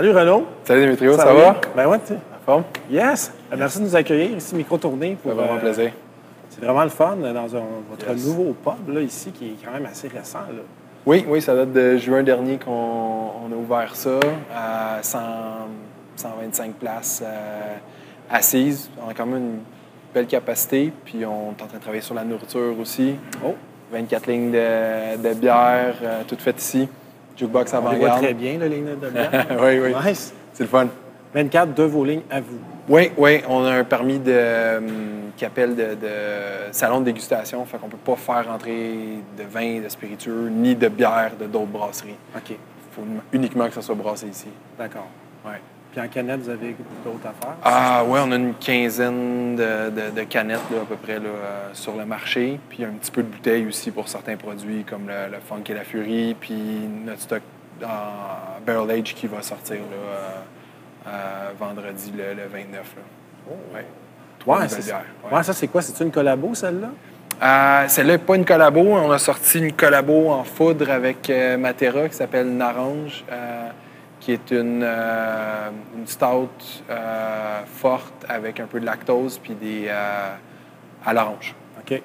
Salut Renaud. Salut Dimitrio, ça, va? Ben ouais, tu En forme? Yes. Euh, Merci de nous accueillir ici, micro-tournée. Ça fait vraiment euh, plaisir. C'est vraiment le fun euh, dans un- votre Yes. nouveau pub là, ici, qui est quand même assez récent. Là. Oui, oui, ça date de juin dernier qu'on on a ouvert ça à 100 125 places euh, assises. On a quand même une belle capacité, puis on est en train de travailler sur la nourriture aussi. Oh, 24 lignes de, de bière, euh, toutes faites ici. Jukebox avant-garde. très bien, là, les lignes de bière. oui, oui, Nice. c'est le fun. 24 de vos lignes à vous. Oui, oui, on a un permis de, hum, qui appelle de, de salon de dégustation, fait qu'on peut pas faire entrer de vin, de spiritueux, ni de bière de d'autres brasseries. OK, Il faut uniquement que ça soit brassé ici. d'accord. Ouais. Puis en canette, vous avez d'autres affaires? Ah ouais, on a une quinzaine de, de- de canettes là, à peu près là, euh, sur le marché, puis un petit peu de bouteilles aussi pour certains produits comme le, le Funk et la Fury, puis notre stock en Barrel Age qui va sortir là, euh, euh, vendredi le, le 29. Là. Oh. Ouais. Nouvelles c'est ouais. ouais. ça, c'est quoi? C'est une collabo, celle-là? Euh, Celle-là n'est pas une collabo. On a sorti une collabo en foudre avec euh, Matera qui s'appelle Narange, euh, qui est une, euh, une stout euh, forte avec un peu de lactose puis des euh, à l'orange. OK. Ouais.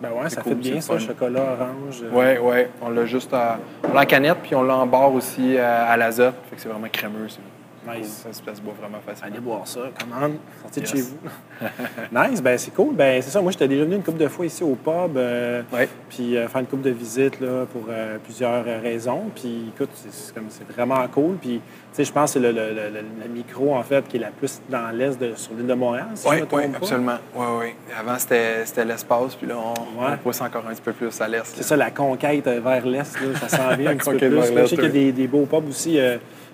Ben ouais, ça cool, fait bien, ça, fun. chocolat orange. euh, Ouais, ouais. On l'a juste à, on l'a en canette puis on l'a en barre aussi euh, à l'azote. Fait que c'est vraiment crémeux. C'est. Nice. Ça, se- boit vraiment facilement. Allez boire ça, commande, sortez de chez vous. nice, ben c'est cool. Ben c'est ça, moi j'étais déjà venu une couple de fois ici au pub, euh, Ouais. puis euh, faire une couple de visites là, pour euh, plusieurs raisons. Puis écoute, c'est- comme c'est vraiment cool. Puis tu sais, je pense que c'est le, le- le- micro en fait qui est la plus dans l'est de sur l'île de Montréal. Si je Oui, me trompe oui, pas. absolument. Oui, oui. Avant, c'était l'espace, puis là, on, Ouais. on pousse encore un petit peu plus à l'est. C'est ça, la conquête vers l'est, ça s'en vient un petit peu plus. Je sais qu'il y a des, des beaux pubs aussi.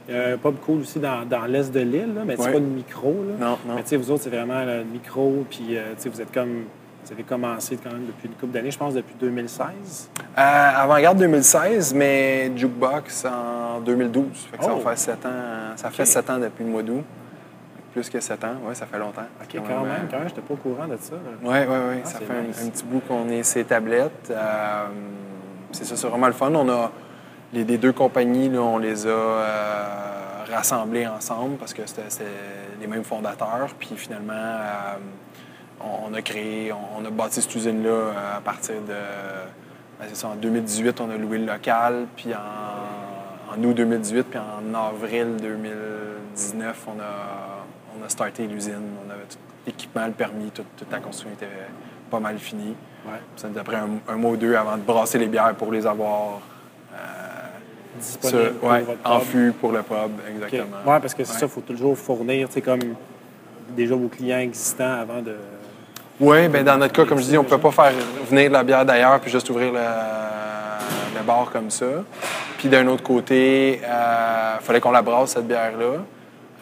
Il y a un pub cool aussi dans, dans l'est de l'île, mais c'est Ouais. pas une micro. Là. Non, non. Mais tu sais, vous autres, c'est vraiment le micro, puis euh, vous êtes comme. Vous avez commencé quand même depuis une couple d'années, je pense depuis 2016. Euh, Avant-garde 2016, mais Jukebox en 2012. Fait que ça Oh. va faire 7 ans. Ça fait OK. 7 ans depuis le mois d'août. Plus que 7 ans, oui, ça fait longtemps. OK, quand même, euh, quand même, j'étais pas au courant de ça. Oui, oui, oui. Ça fait un- petit bout qu'on est ces tablettes. Euh, c'est ça, c'est vraiment le fun. On a les, les deux compagnies, là, on les a euh, rassemblées ensemble parce que c'était les mêmes fondateurs. Puis finalement, euh, on, on a créé, on, on a bâti cette usine-là euh, à partir de. ben, c'est ça, en 2018, on a loué le local. Puis en, en août 2018, puis en avril 2019, on a, on a starté l'usine. On avait tout l'équipement, le permis, tout- toute la construction était pas mal finie. Ouais. Ça nous a pris un, un mois ou deux avant de brasser les bières pour les avoir Disponible sur- pour en fût pour le pub, exactement. Ouais, parce que c'est Ouais. ça, il faut toujours fournir, tu sais, comme déjà vos clients existants avant de. Oui, bien dans notre cas, comme je dis, on ne peut pas faire venir de la bière d'ailleurs puis juste ouvrir le, le bar comme ça. Puis d'un autre côté, il fallait qu'on la brasse, cette bière-là.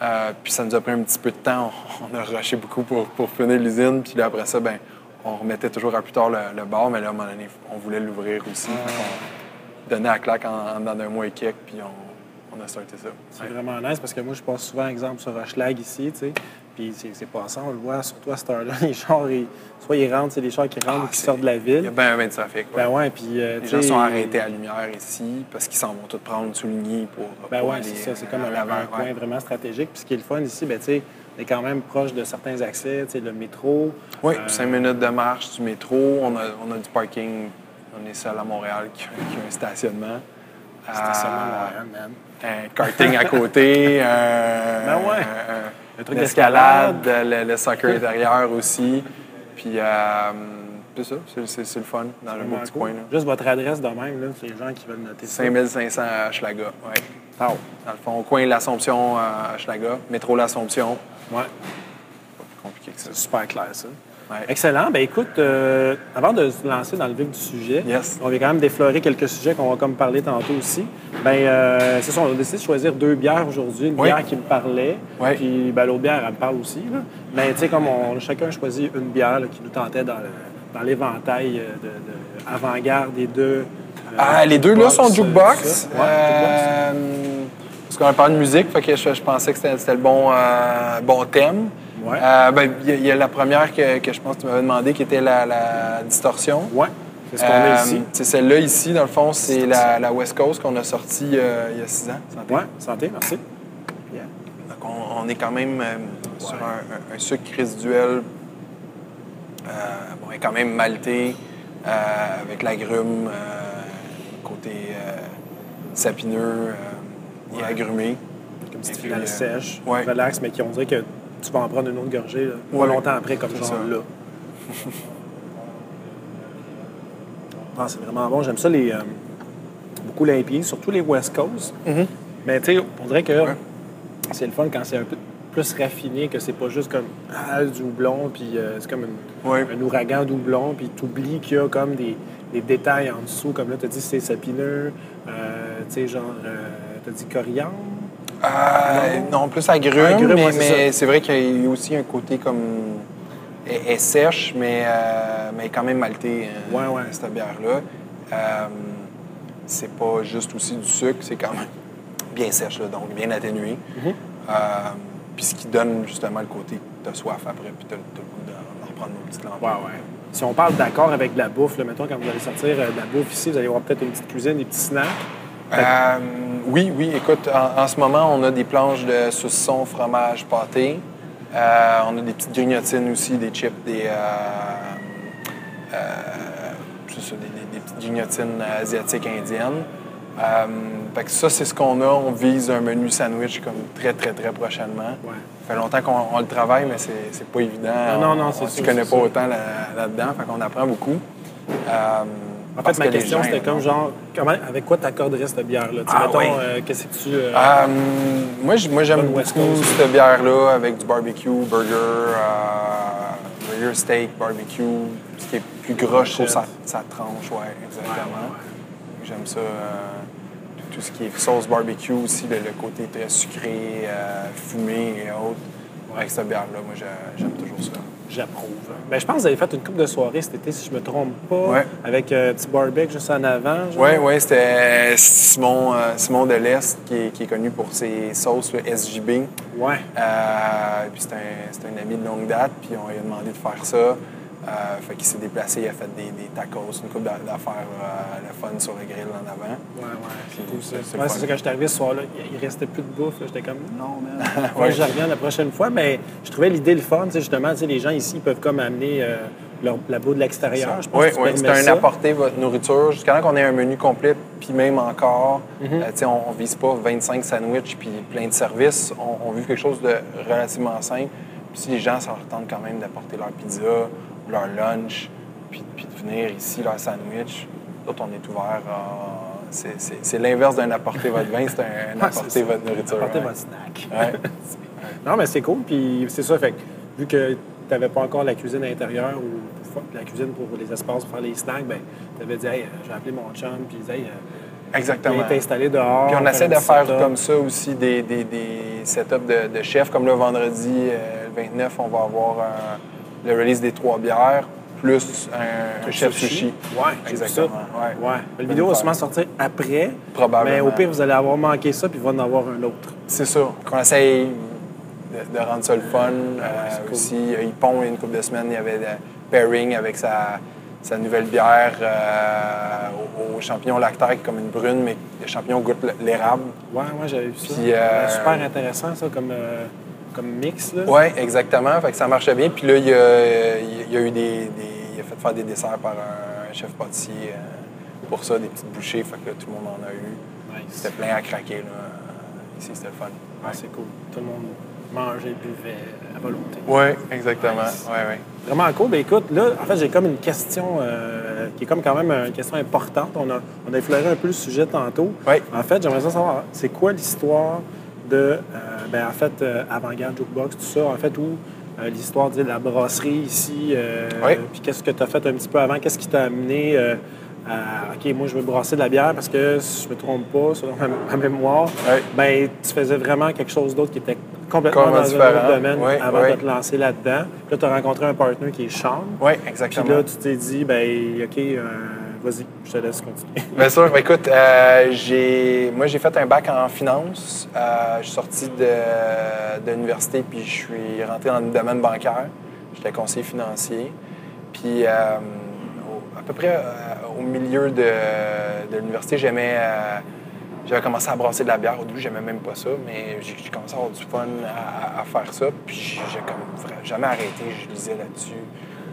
Euh, puis ça nous a pris un petit peu de temps. On, a rushé beaucoup pour, pour finir l'usine. Puis là, après ça, ben, on remettait toujours à plus tard le, le bar. Mais là, à un moment donné, on voulait l'ouvrir aussi. Fait donnait la claque en, en dedans d'un mois et quelques. Puis on, on a starté ça. C'est vraiment nice parce que moi, je passe souvent, exemple, sur Hochelag ici, tu sais. Puis c'est passant, on le voit, surtout à cette heure-là, les chars, ils- soit ils rentrent, c'est des chars qui rentrent Ah, ou qui c'est- sortent de la Il y a ville. bien un de trafic. ouais. Ben ouais, puis. euh, Les gens sont arrêtés à la lumière ici parce qu'ils s'en vont tous prendre souligné pour. Ben pour ouais, c'est ça, c'est comme un, à l'avant, un coin ouais. vraiment stratégique. Puis ce qui est le fun ici, ben tu sais, on est quand même proche de certains accès, tu sais, le métro. Oui, Euh, cinq minutes de marche du métro. On a, on a du parking. On est seul à Montréal qui, a- qui a un stationnement. Stationnement Euh, Montréal, man. un karting à côté. un, Ben ouais. un- un- Le truc une escalade, le, le soccer intérieur aussi. Puis, euh, c'est ça, c'est, le fun dans le beau petit cool. coin. là. Juste votre adresse de même, là, c'est les gens qui veulent noter ça. 5500 à Schlaga, ouais. Ah, Dans le fond, au coin de l'Assomption à Schlaga, métro l'Assomption. ouais, Pas plus compliqué que ça. c'est super clair, ça. Ouais. Excellent. Ben écoute, euh, avant de se lancer dans le vif du sujet, Yes. on va quand même déflorer quelques sujets qu'on va comme parler tantôt aussi. Ben euh, c'est ça, on a décidé de choisir deux bières aujourd'hui. Une Oui. bière qui me parlait, Oui. puis ben, l'autre bière, elle me parle aussi. Là. Mais tu sais, comme on a chacun choisi une bière là, qui nous tentait dans, le- dans l'éventail euh, de, de avant-garde des deux. euh, Ah, les deux là sont jukebox? Ouais, Euh, parce qu'on a parlé de musique, fait que je, je pensais que c'était c'était le bon, bon thème. Ouais. Euh, ben, Il y, a- il y a la première que, que je pense que tu m'avais demandé qui était la, la distorsion. Ouais, c'est ce qu'on Euh, a ici. C'est celle-là ici, dans le fond, c'est la, la West Coast qu'on a sortie euh, il y a six ans. Santé. Ouais, santé, merci. on, est quand même euh, sur un, sucre résiduel euh, bon, est quand même malté avec l'agrume côté sapineux et agrumé. Comme petite finale sèche, relax, mais qui on dirait que tu vas en prendre une autre gorgée pas longtemps après, comme genre là. Ah, c'est vraiment bon. J'aime ça, les, euh, beaucoup l'IPA, surtout les West Coast. Mm-hmm. Mais tu sais, on dirait que c'est le fun quand c'est un peu plus raffiné, que c'est pas juste comme ah, du houblon, puis euh, c'est comme un ouragan doublon, puis tu oublies qu'il y a comme des, détails en dessous. Comme là, tu as dit c'est sapineux, euh, tu sais, genre, tu as dit coriandre. Non? plus agrumes, mais, c'est vrai qu'il y a aussi un côté comme est, sèche, mais, euh, mais quand même maltée, euh, ouais, ouais. cette bière-là. Euh, c'est pas juste aussi du sucre, c'est quand même bien sèche, donc bien atténué. Mm-hmm. puis ce qui donne justement le côté que tu as soif après, puis tu as, le goût d'en reprendre une petite lampe. Ouais, ouais. Si on parle d'accord avec de la bouffe, là, mettons, quand vous allez sortir de la bouffe ici, vous allez voir peut-être une petite cuisine, des petits snacks. Oui, oui. Écoute, en, ce moment, on a des planches de saucisson, fromage, pâté. Euh, on a des petites grignotines aussi, des chips, des, euh, euh, des, petites grignotines asiatiques indiennes. ça, c'est ce qu'on a. On vise un menu sandwich comme très, très, très prochainement. Ça fait longtemps qu'on le travaille, mais c'est pas évident. Non, non, c'est Tu connais pas autant là-dedans, fait qu'on apprend beaucoup. En fait, ma question, c'était comme genre, comment, avec quoi tu accorderais cette bière-là? Ah, mettons, euh, qu'est-ce que tu. Euh, euh, moi, j'aime beaucoup cette bière-là avec du barbecue, burger, burger, steak, barbecue. Ce qui est plus gros, je trouve ça, ça tranche, ouais, exactement. J'aime ça. tout ce qui est sauce barbecue aussi, le, côté très sucré, fumé et autres. Avec cette bière-là, moi, j'aime toujours ça j'approuve. Mais ben, je pense que vous avez fait une coupe de soirée cet été, si je ne me trompe pas, avec un euh, petit barbecue juste en avant. Oui, oui, c'était Simon, euh, Simon de l'Est qui est, connu pour ses sauces SJB. Oui. Euh, puis c'est un, un, ami de longue date, puis on lui a demandé de faire ça. Euh, fait qu'il s'est déplacé, il a fait des, tacos, une coupe d'affaires euh, le fun sur le grill en avant. Ouais, ouais, c'est cool ça. C'est ça quand je suis arrivé ce soir-là, il restait plus de bouffe. J'étais comme, non, mais ouais. je reviens la prochaine fois. Mais je trouvais l'idée le fun, justement, les gens ici peuvent comme amener euh, leur, la boue de l'extérieur. Oui, oui, c'est un apporter votre nourriture jusqu'à qu'on ait un menu complet, puis même encore, mm-hmm. on ne vise pas 25 sandwichs puis plein de services. On, on veut quelque chose de relativement simple. Puis si les gens s'en retentent quand même d'apporter leur pizza, leur lunch, puis, puis de venir ici, leur sandwich. D'autres, on est ouvert. c'est l'inverse d'un apporter votre vin, c'est un, apporter votre nourriture. Apporter votre snack. non, mais c'est cool. Puis c'est ça, fait vu que tu n'avais pas encore la cuisine intérieure ou la cuisine pour les espaces pour faire les snacks, ben, tu avais dit, hey, j'ai appelé mon chum, puis hey, euh, Exactement. Il est installé dehors. Puis on essaie de faire comme ça aussi des, des, des setups de, de chefs. Comme le vendredi, euh, le 29, on va avoir un le release des trois bières, plus un, chef sushi. Oui, exactement. Ouais. ouais. La vidéo va sûrement sortir après. Probablement. Mais au pire, vous allez avoir manqué ça, puis il va en avoir un autre. C'est ça. Qu'on essaye de, rendre ça le fun. Euh, aussi, il pond une couple de semaines, il y avait le pairing avec sa, sa nouvelle bière euh, au, champignon lactaire, comme une brune, mais le champignon goûte l'érable. Oui, moi j'avais vu ça. Euh, super intéressant, ça, comme comme mix. Oui, exactement. Fait que ça marchait bien. Puis là, il y a, il a eu des, Il a fait faire des desserts par un chef pâtissier euh, pour ça, des petites bouchées. Fait que tout le monde en a eu. C'était plein à craquer. Là. Ici, c'était le fun. Ouais, c'est cool. Tout le monde mangeait, buvait à volonté. Oui, exactement. Ouais, ouais. Vraiment cool. Ben, écoute, là, en fait, j'ai comme une question euh, qui est comme quand même une question importante. On a, on a effleuré un peu le sujet tantôt. Oui. En fait, j'aimerais savoir, c'est quoi l'histoire de, euh, ben, en fait, euh, Avant-Garde Jukebox, tout ça, en fait, où euh, l'histoire de la brasserie ici, puis qu'est-ce que tu as fait un petit peu avant, qu'est-ce qui t'a amené à, OK, moi, je veux brasser de la bière parce que, si je me trompe pas, selon ma, mémoire, ben, tu faisais vraiment quelque chose d'autre qui était complètement dans un autre domaine avant de te lancer là-dedans. Puis là, tu as rencontré un partenaire qui est Sean. Oui, exactement. Puis là, tu t'es dit, ben, OK, Vas-y, je te laisse continuer. Bien sûr. Écoute, euh, moi, j'ai fait un bac en finance. Euh, je suis sorti de, l'université, puis je suis rentré dans le domaine bancaire. J'étais conseiller financier. Puis, euh, à peu près au milieu de, l'université, j'aimais j'avais commencé à brasser de la bière. Au début, j'aimais même pas ça, mais j'ai j'ai commencé à avoir du fun à, faire ça. Puis j'ai comme jamais arrêté, je lisais là-dessus.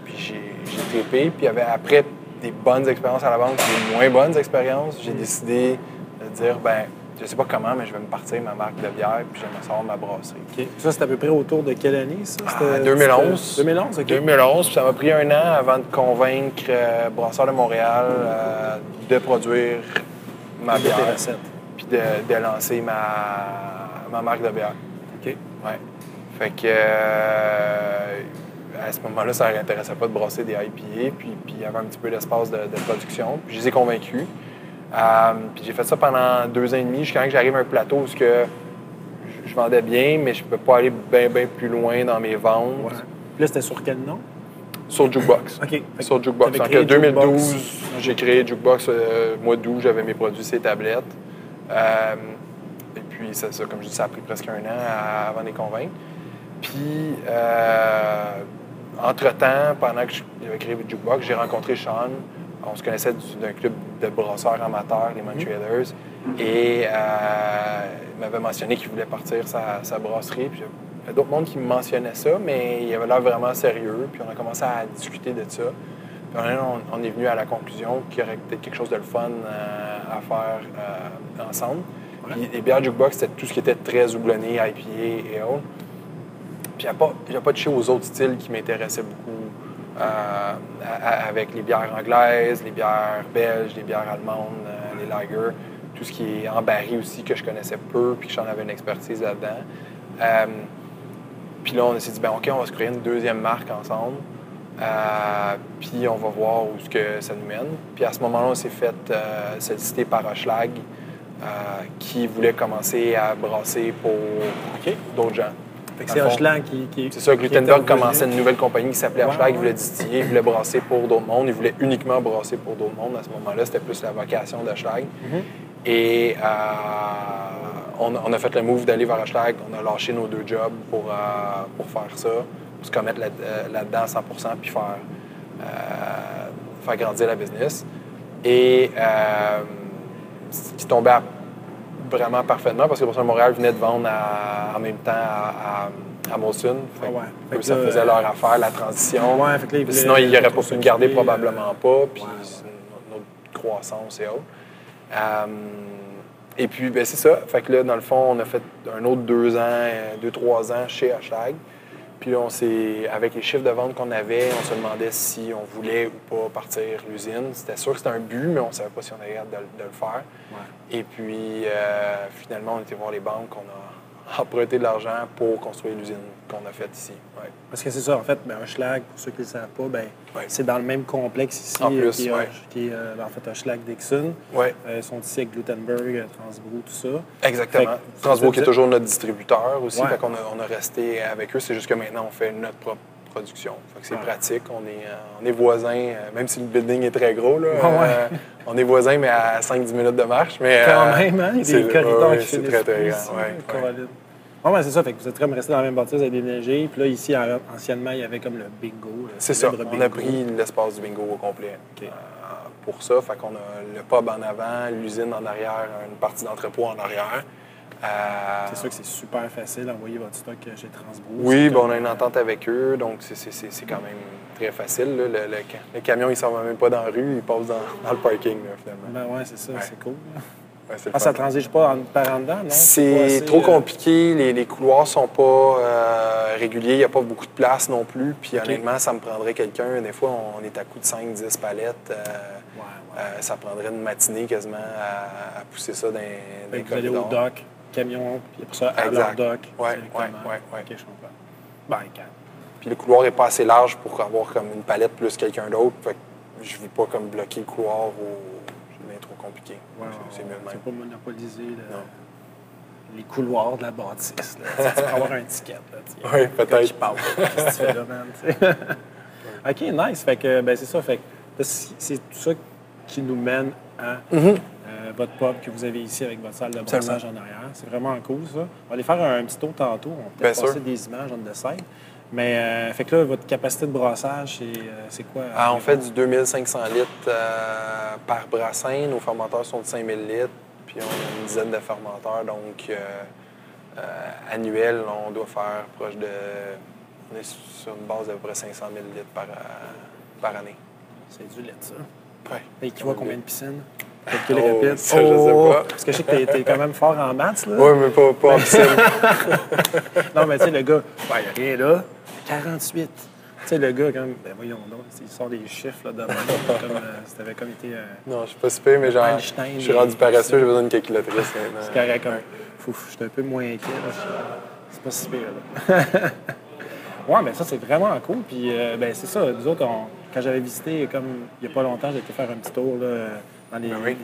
Puis j'ai j'ai trippé. Puis après des bonnes expériences à la banque, des moins bonnes expériences. J'ai décidé de dire, ben, je sais pas comment, mais je vais me partir ma marque de bière, puis j'aimerais savoir ma brasserie. Ça, c'est à peu près autour de quelle année, ça? Ah, C'était- 2011. c'était- 2011, OK. 2011, puis ça m'a pris un an avant de convaincre euh, Brasseur de Montréal euh, de produire ma bière, puis de, de lancer ma, ma marque de bière. OK. Ouais. Fait que euh, à ce moment-là, ça ne l'intéressait pas de brasser des IPA, puis, puis il y avait un petit peu d'espace de, de production. Puis je les ai convaincus. Euh, puis j'ai fait ça pendant deux ans et demi, jusqu'à que j'arrive à un plateau où que je, je vendais bien, mais je ne peux pas aller bien, bien plus loin dans mes ventes Ouais. Puis là, c'était sur quel nom? sur Jukebox. OK. Sur Jukebox. En créé 2012, Jukebox. j'ai créé Jukebox. euh, mois d'août, j'avais mes produits, ces tablettes. Euh, et puis, ça, ça, comme je dis, ça a pris presque un an à- avant de les convaincre. Puis, euh, entre-temps, pendant que j'avais créé Jukebox, j'ai rencontré Sean. On se connaissait du- d'un club de brasseurs amateurs, les Montrealers. Et euh, il m'avait mentionné qu'il voulait partir sa, sa brasserie. Puis il y a d'autres mondes qui me mentionnaient ça, mais il avait l'air vraiment sérieux. Puis on a commencé à discuter de ça. Puis on, on est venu à la conclusion qu'il y aurait peut-être quelque chose de le fun euh, à faire euh, ensemble. Puis les bières Jukebox, c'était tout ce qui était très houblonné, IPA et autres. Puis il n'y a, pas- pas touché aux autres styles qui m'intéressaient beaucoup, euh, avec les bières anglaises, les bières belges, les bières allemandes, euh, les lagers, tout ce qui est en baril aussi que je connaissais peu, puis que j'en avais une expertise là-dedans. Euh, puis là, on s'est dit, ben OK, on va se créer une deuxième marque ensemble. Euh, puis on va voir où ce que ça nous mène. Puis à ce moment-là, on s'est fait solliciter par Hochelag, qui voulait commencer à brasser pour d'autres gens. C'est Hochelag qui, qui. C'est ça, revenu. commençait une nouvelle compagnie qui s'appelait Ouais, Hochelag. Il ouais. voulait distiller, il voulait brasser pour d'autres mondes. Il voulait uniquement brasser pour d'autres mondes. À ce moment-là, c'était plus la vocation d'Hochelag. Mhm. Et euh, on, a- on a fait le move d'aller vers Hochelag. On a lâché nos deux jobs pour, euh, pour faire ça, pour se commettre là- euh, là-dedans à 100 puis faire, euh, faire grandir la business. Et ce qui tombait à- vraiment parfaitement parce que pour ça, Montréal venait de vendre à- en même temps à, à, à Molson. Fait Ah ouais. que Fait que ça là, faisait euh, leur affaire, la transition. Ouais, fait que là, ils voulaient Sinon, il n'aurait pas pu me garder probablement euh, pas. Puis ouais, croissance et autres. Euh, et puis, ben, c'est ça. Fait que là, dans le fond, on a fait un autre deux ans, euh, deux, trois ans chez Hashtag. Puis on s'est, avec les chiffres de vente qu'on avait, on se demandait si on voulait ou pas partir l'usine. C'était sûr que c'était un but, mais on ne savait pas si on avait hâte de, le- de le faire. Ouais. Et puis, euh, finalement, on était voir les banques, on a emprunté de l'argent pour construire l'usine qu'on a faite ici. Ouais. Parce que c'est ça, en fait, ben, Hochelag, pour ceux qui ne le savent pas, ben, Ouais. c'est dans le même complexe ici, En plus, qui est, ouais. qui est, euh, en fait Hochelag Dixon. Ouais, Euh, ils sont ici avec Glutenberg, euh, Transbrou, tout ça. exactement. Que- Transbo qui est toujours notre distributeur aussi, fait qu'on a, on a resté avec eux. C'est juste que maintenant, on fait notre propre production. C'est pratique. On est, euh, on est voisins, même si le building est très gros. Là, Ah ouais. euh, on est voisins, mais à 5-10 minutes de marche. Mais, Quand euh, même, hein? Il y a c'est- des corridors ouais, qui c'est très, très grand. ouais, Ah ouais, c'est ça. Fait que vous êtes comme resté dans la même bâtisse, avez déménagé. Puis là, ici, en- anciennement, il y avait comme le bingo. C'est ça. On a pris l'espace du bingo au complet euh, pour ça. Fait qu'on a le pub en avant, l'usine en arrière, une partie d'entrepôt en arrière. Euh, C'est sûr que c'est super facile d'envoyer votre stock chez Transbrou. Oui, ben, on a une entente avec eux, donc c'est- quand même très facile. là. Le, le ca- le camion, il ne s'en va même pas dans la rue, il passe dans, dans le parking, là, finalement. Ben ouais, c'est ça, Ouais. c'est cool. Ouais, Ah, ça fun. transige pas en, par en dedans, non? C'est trop euh, compliqué, les, les couloirs sont pas euh, réguliers, il n'y a pas beaucoup de place non plus. Puis honnêtement, ça me prendrait quelqu'un. Des fois, on est à coup de 5-10 palettes. euh, euh, ça prendrait une matinée quasiment à, à pousser ça dans, dans les vous allez au dock, camion, puis après ça, à Exact. leur dock. Ouais, ouais, ouais. OK, je comprends. Ben, calme. Puis le couloir n'est pas assez large pour avoir comme une palette plus quelqu'un d'autre. Fait que je ne veux pas comme bloquer le couloir ou compliqué. Ouais, C'est- mieux même. Pas monopoliser le- les couloirs de la bâtisse. Tu peux avoir un ticket. Là. Oui, peut-être. Il parle. Qu'est-ce que tu fais là, man? tu sais? OK, nice. Fait que, ben, c'est ça. Fait que c'est tout ça qui nous mène à Mhm. euh, votre pub que vous avez ici avec votre salle de brassage en arrière. C'est vraiment cool, ça. On va aller faire un petit tour tantôt. On Bien peut-être passer sûr. des images on the side. Mais, euh, fait que là, votre capacité de brassage, c'est euh, c'est quoi? Ah, on fait du 2500 litres euh, par brassin. Nos fermenteurs sont de 5000 litres. puis on a une dizaine de fermenteurs. Donc, euh, euh, annuel, on doit faire proche de. On est sur une base d'à peu près 500 000 litres par, euh, par année. C'est du lait, ça. Ouais. Et qui voit combien de piscines? Calcul oh, rapide. Ça, je sais pas. Parce que je sais que t'es, es quand même fort en maths, là. Oui, mais pas, pas en piscine. non, mais tu sais, le gars, il n'y a rien là. 48. Tu sais, le gars, comme, ben voyons donc, il sort des chiffres là, de comme euh, si t'avais comme été. Euh, non, je suis pas super, mais genre, je suis rendu paresseux, j'ai besoin d'une calculatrice. C'est carré comme. Fouf, je suis un peu moins inquiet. C'est pas si pire. Là. ouais, mais ça, c'est vraiment cool. Puis, euh, ben, c'est ça. Nous autres, quand j'avais visité, comme il n'y a pas longtemps, j'ai été faire un petit tour là, dans les, ben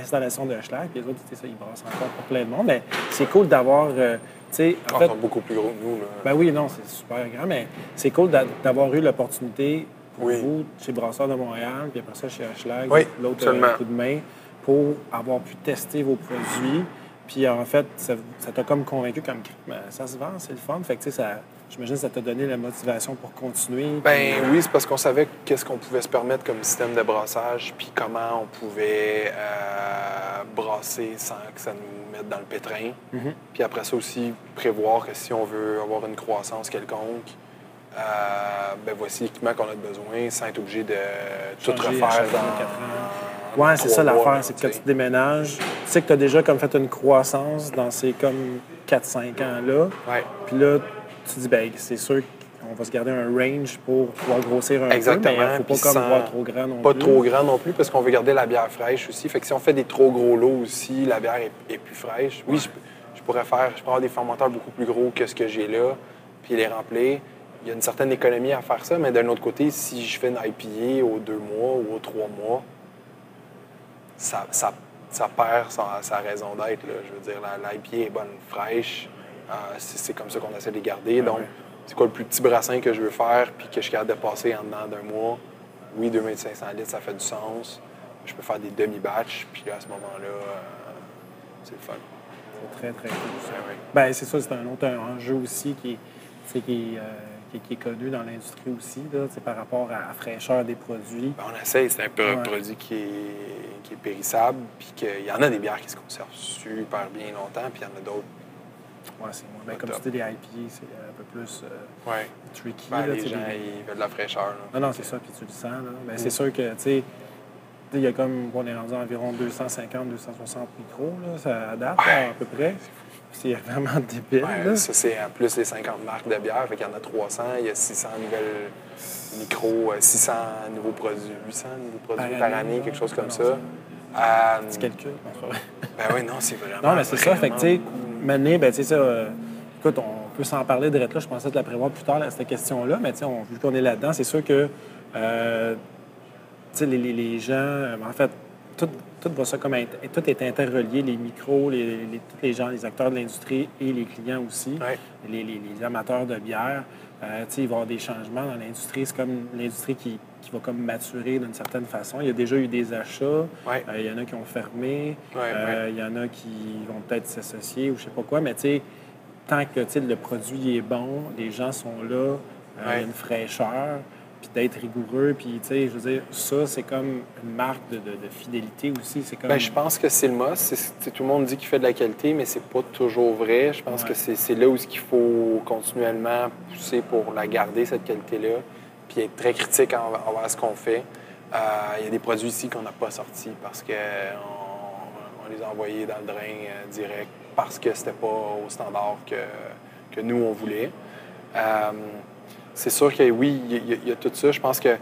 installations de Schlag. Puis les autres, ça, ils brassent encore pour plein de monde. Mais c'est cool d'avoir. Euh, sais, en fait, beaucoup plus gros que nous. Là. Ben oui, non, c'est super grand. Mais c'est cool d'avoir eu l'opportunité pour vous, chez Brasseur de Montréal, puis après ça, chez Schlag, oui, l'autre euh, coup de main, pour avoir pu tester vos produits puis en fait, ça t'a comme convaincu comme ben, ça se vend, c'est le fun. Fait que tu sais, ça, j'imagine que ça t'a donné la motivation pour continuer. Ben oui, c'est parce qu'on savait qu'est-ce qu'on pouvait se permettre comme système de brassage, puis comment on pouvait euh, brasser sans que ça nous mette dans le pétrin. Mm-hmm. Puis après ça aussi, prévoir que si on veut avoir une croissance quelconque, euh, ben voici l'équipement qu'on a besoin sans être obligé de tout refaire dans oui, c'est ça l'affaire. C'est que quand tu déménages, tu sais que tu as déjà comme fait une croissance dans ces comme 4-5 ans-là. Ouais. Puis là, tu te dis, ben c'est sûr qu'on va se garder un range pour pouvoir grossir un Exactement. peu, ne faut pas comme trop grand non plus. Pas trop grand non plus, parce qu'on veut garder la bière fraîche aussi. Fait que si on fait des trop gros lots aussi, la bière est, plus fraîche. Oui, je, pourrais faire, je pourrais avoir des fermenteurs beaucoup plus gros que ce que j'ai là, puis les remplir. Il y a une certaine économie à faire ça, mais d'un autre côté, si je fais une IPA aux deux mois ou aux trois mois, ça, ça, perd sa, raison d'être. Je veux dire, l'IPA est bonne, fraîche. Euh, c'est comme ça qu'on essaie de les garder. Donc, c'est quoi le plus petit brassin que je veux faire puis que je suis capable de passer en dedans d'un mois? Oui, 2500 litres, ça fait du sens. Je peux faire des demi-batchs, puis là, à ce moment-là, euh, c'est le fun. C'est très, très cool. Ça. Ben, c'est ça, c'est un autre enjeu aussi qui, qui euh, qui, est connu dans l'industrie aussi, là, par rapport à la fraîcheur des produits. Ben, on essaie, c'est un peu un produit qui est, qui est périssable, puis qu'il y en a des bières qui se conservent super bien longtemps, puis il y en a d'autres. Oui, c'est moins. Ben, comme tu dis, les IPA, c'est un peu plus euh, ouais. tricky. Ben, les gens, ils veulent de la fraîcheur. Non, non, c'est ça, puis tu le sens. Là. Ben, C'est mm. sûr que, tu sais, il y a comme, on est rendu à environ 250-260 micros, là, ça date à peu près. C'est vraiment débile. Ouais, ça, c'est en plus les 50 marques de bière. Fait qu'il y en a 300. Il y a 600 nouvelles micros, 600 euh, nouveaux produits, 800 nouveaux produits par, année, quelque chose comme ça. Euh, Petit calcul. ben oui, non, c'est vraiment. Non, mais c'est ça. Fait que, tu sais, maintenant, ben, tu sais. Euh, écoute, on peut s'en parler de là. Je pensais te la prévoir plus tard, cette question-là. Mais, tu sais, vu qu'on est là-dedans, c'est sûr que, euh, tu sais, les, les, gens, en fait, tout, tout va ça comme tout est interrelié, les micros, les, tous les gens, les acteurs de l'industrie et les clients aussi, les, amateurs de bière. Euh, il va y avoir des changements dans l'industrie. C'est comme l'industrie qui, qui, va comme maturer d'une certaine façon. Il y a déjà eu des achats. Euh, il y en a qui ont fermé. Euh, il y en a qui vont peut-être s'associer ou je sais pas quoi. Mais tant que le produit est bon, les gens sont là, il y a une fraîcheur puis d'être rigoureux. Puis, tu sais, je veux dire, ça, c'est comme une marque de, fidélité aussi. C'est comme... Bien, je pense que c'est le must. tout le monde dit qu'il fait de la qualité, mais c'est pas toujours vrai. Je pense que c'est là où il faut continuellement pousser pour la garder, cette qualité-là, puis être très critique envers ce qu'on fait. Euh, il y a des produits ici qu'on n'a pas sortis parce qu'on on les a envoyés dans le drain euh, direct parce que c'était pas au standard que, que nous, on voulait. Euh, c'est sûr que oui, il y, a tout ça. Je pense que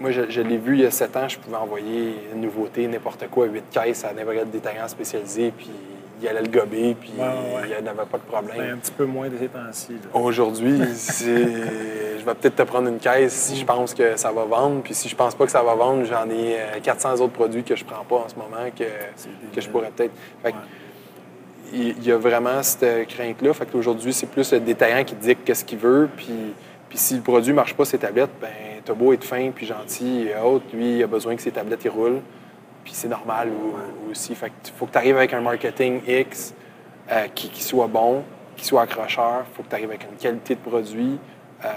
moi, je, l'ai vu il y a sept ans, je pouvais envoyer une nouveauté, n'importe quoi, huit caisses à n'importe quel détaillant spécialisé, puis il allait le gober, puis il n'y avait pas de problème. un petit peu moins de temps-ci. Aujourd'hui, je vais peut-être te prendre une caisse si je pense que ça va vendre, puis si je pense pas que ça va vendre, j'en ai 400 euh, autres produits que je prends pas en ce moment que, que je pourrais peut-être. Il y a vraiment cette crainte-là. Fait qu'aujourd'hui, c'est plus le détaillant qui dit qu'est-ce qu'il veut, puis puis si le produit ne marche pas, ses tablettes, ben t'as beau être fin puis gentil et autres, lui, il a besoin que ses tablettes ils roulent. Puis c'est normal aussi. Fait que faut que tu arrives avec un marketing X euh, qui, soit bon, qui soit accrocheur. faut que tu arrives avec une qualité de produit. Euh,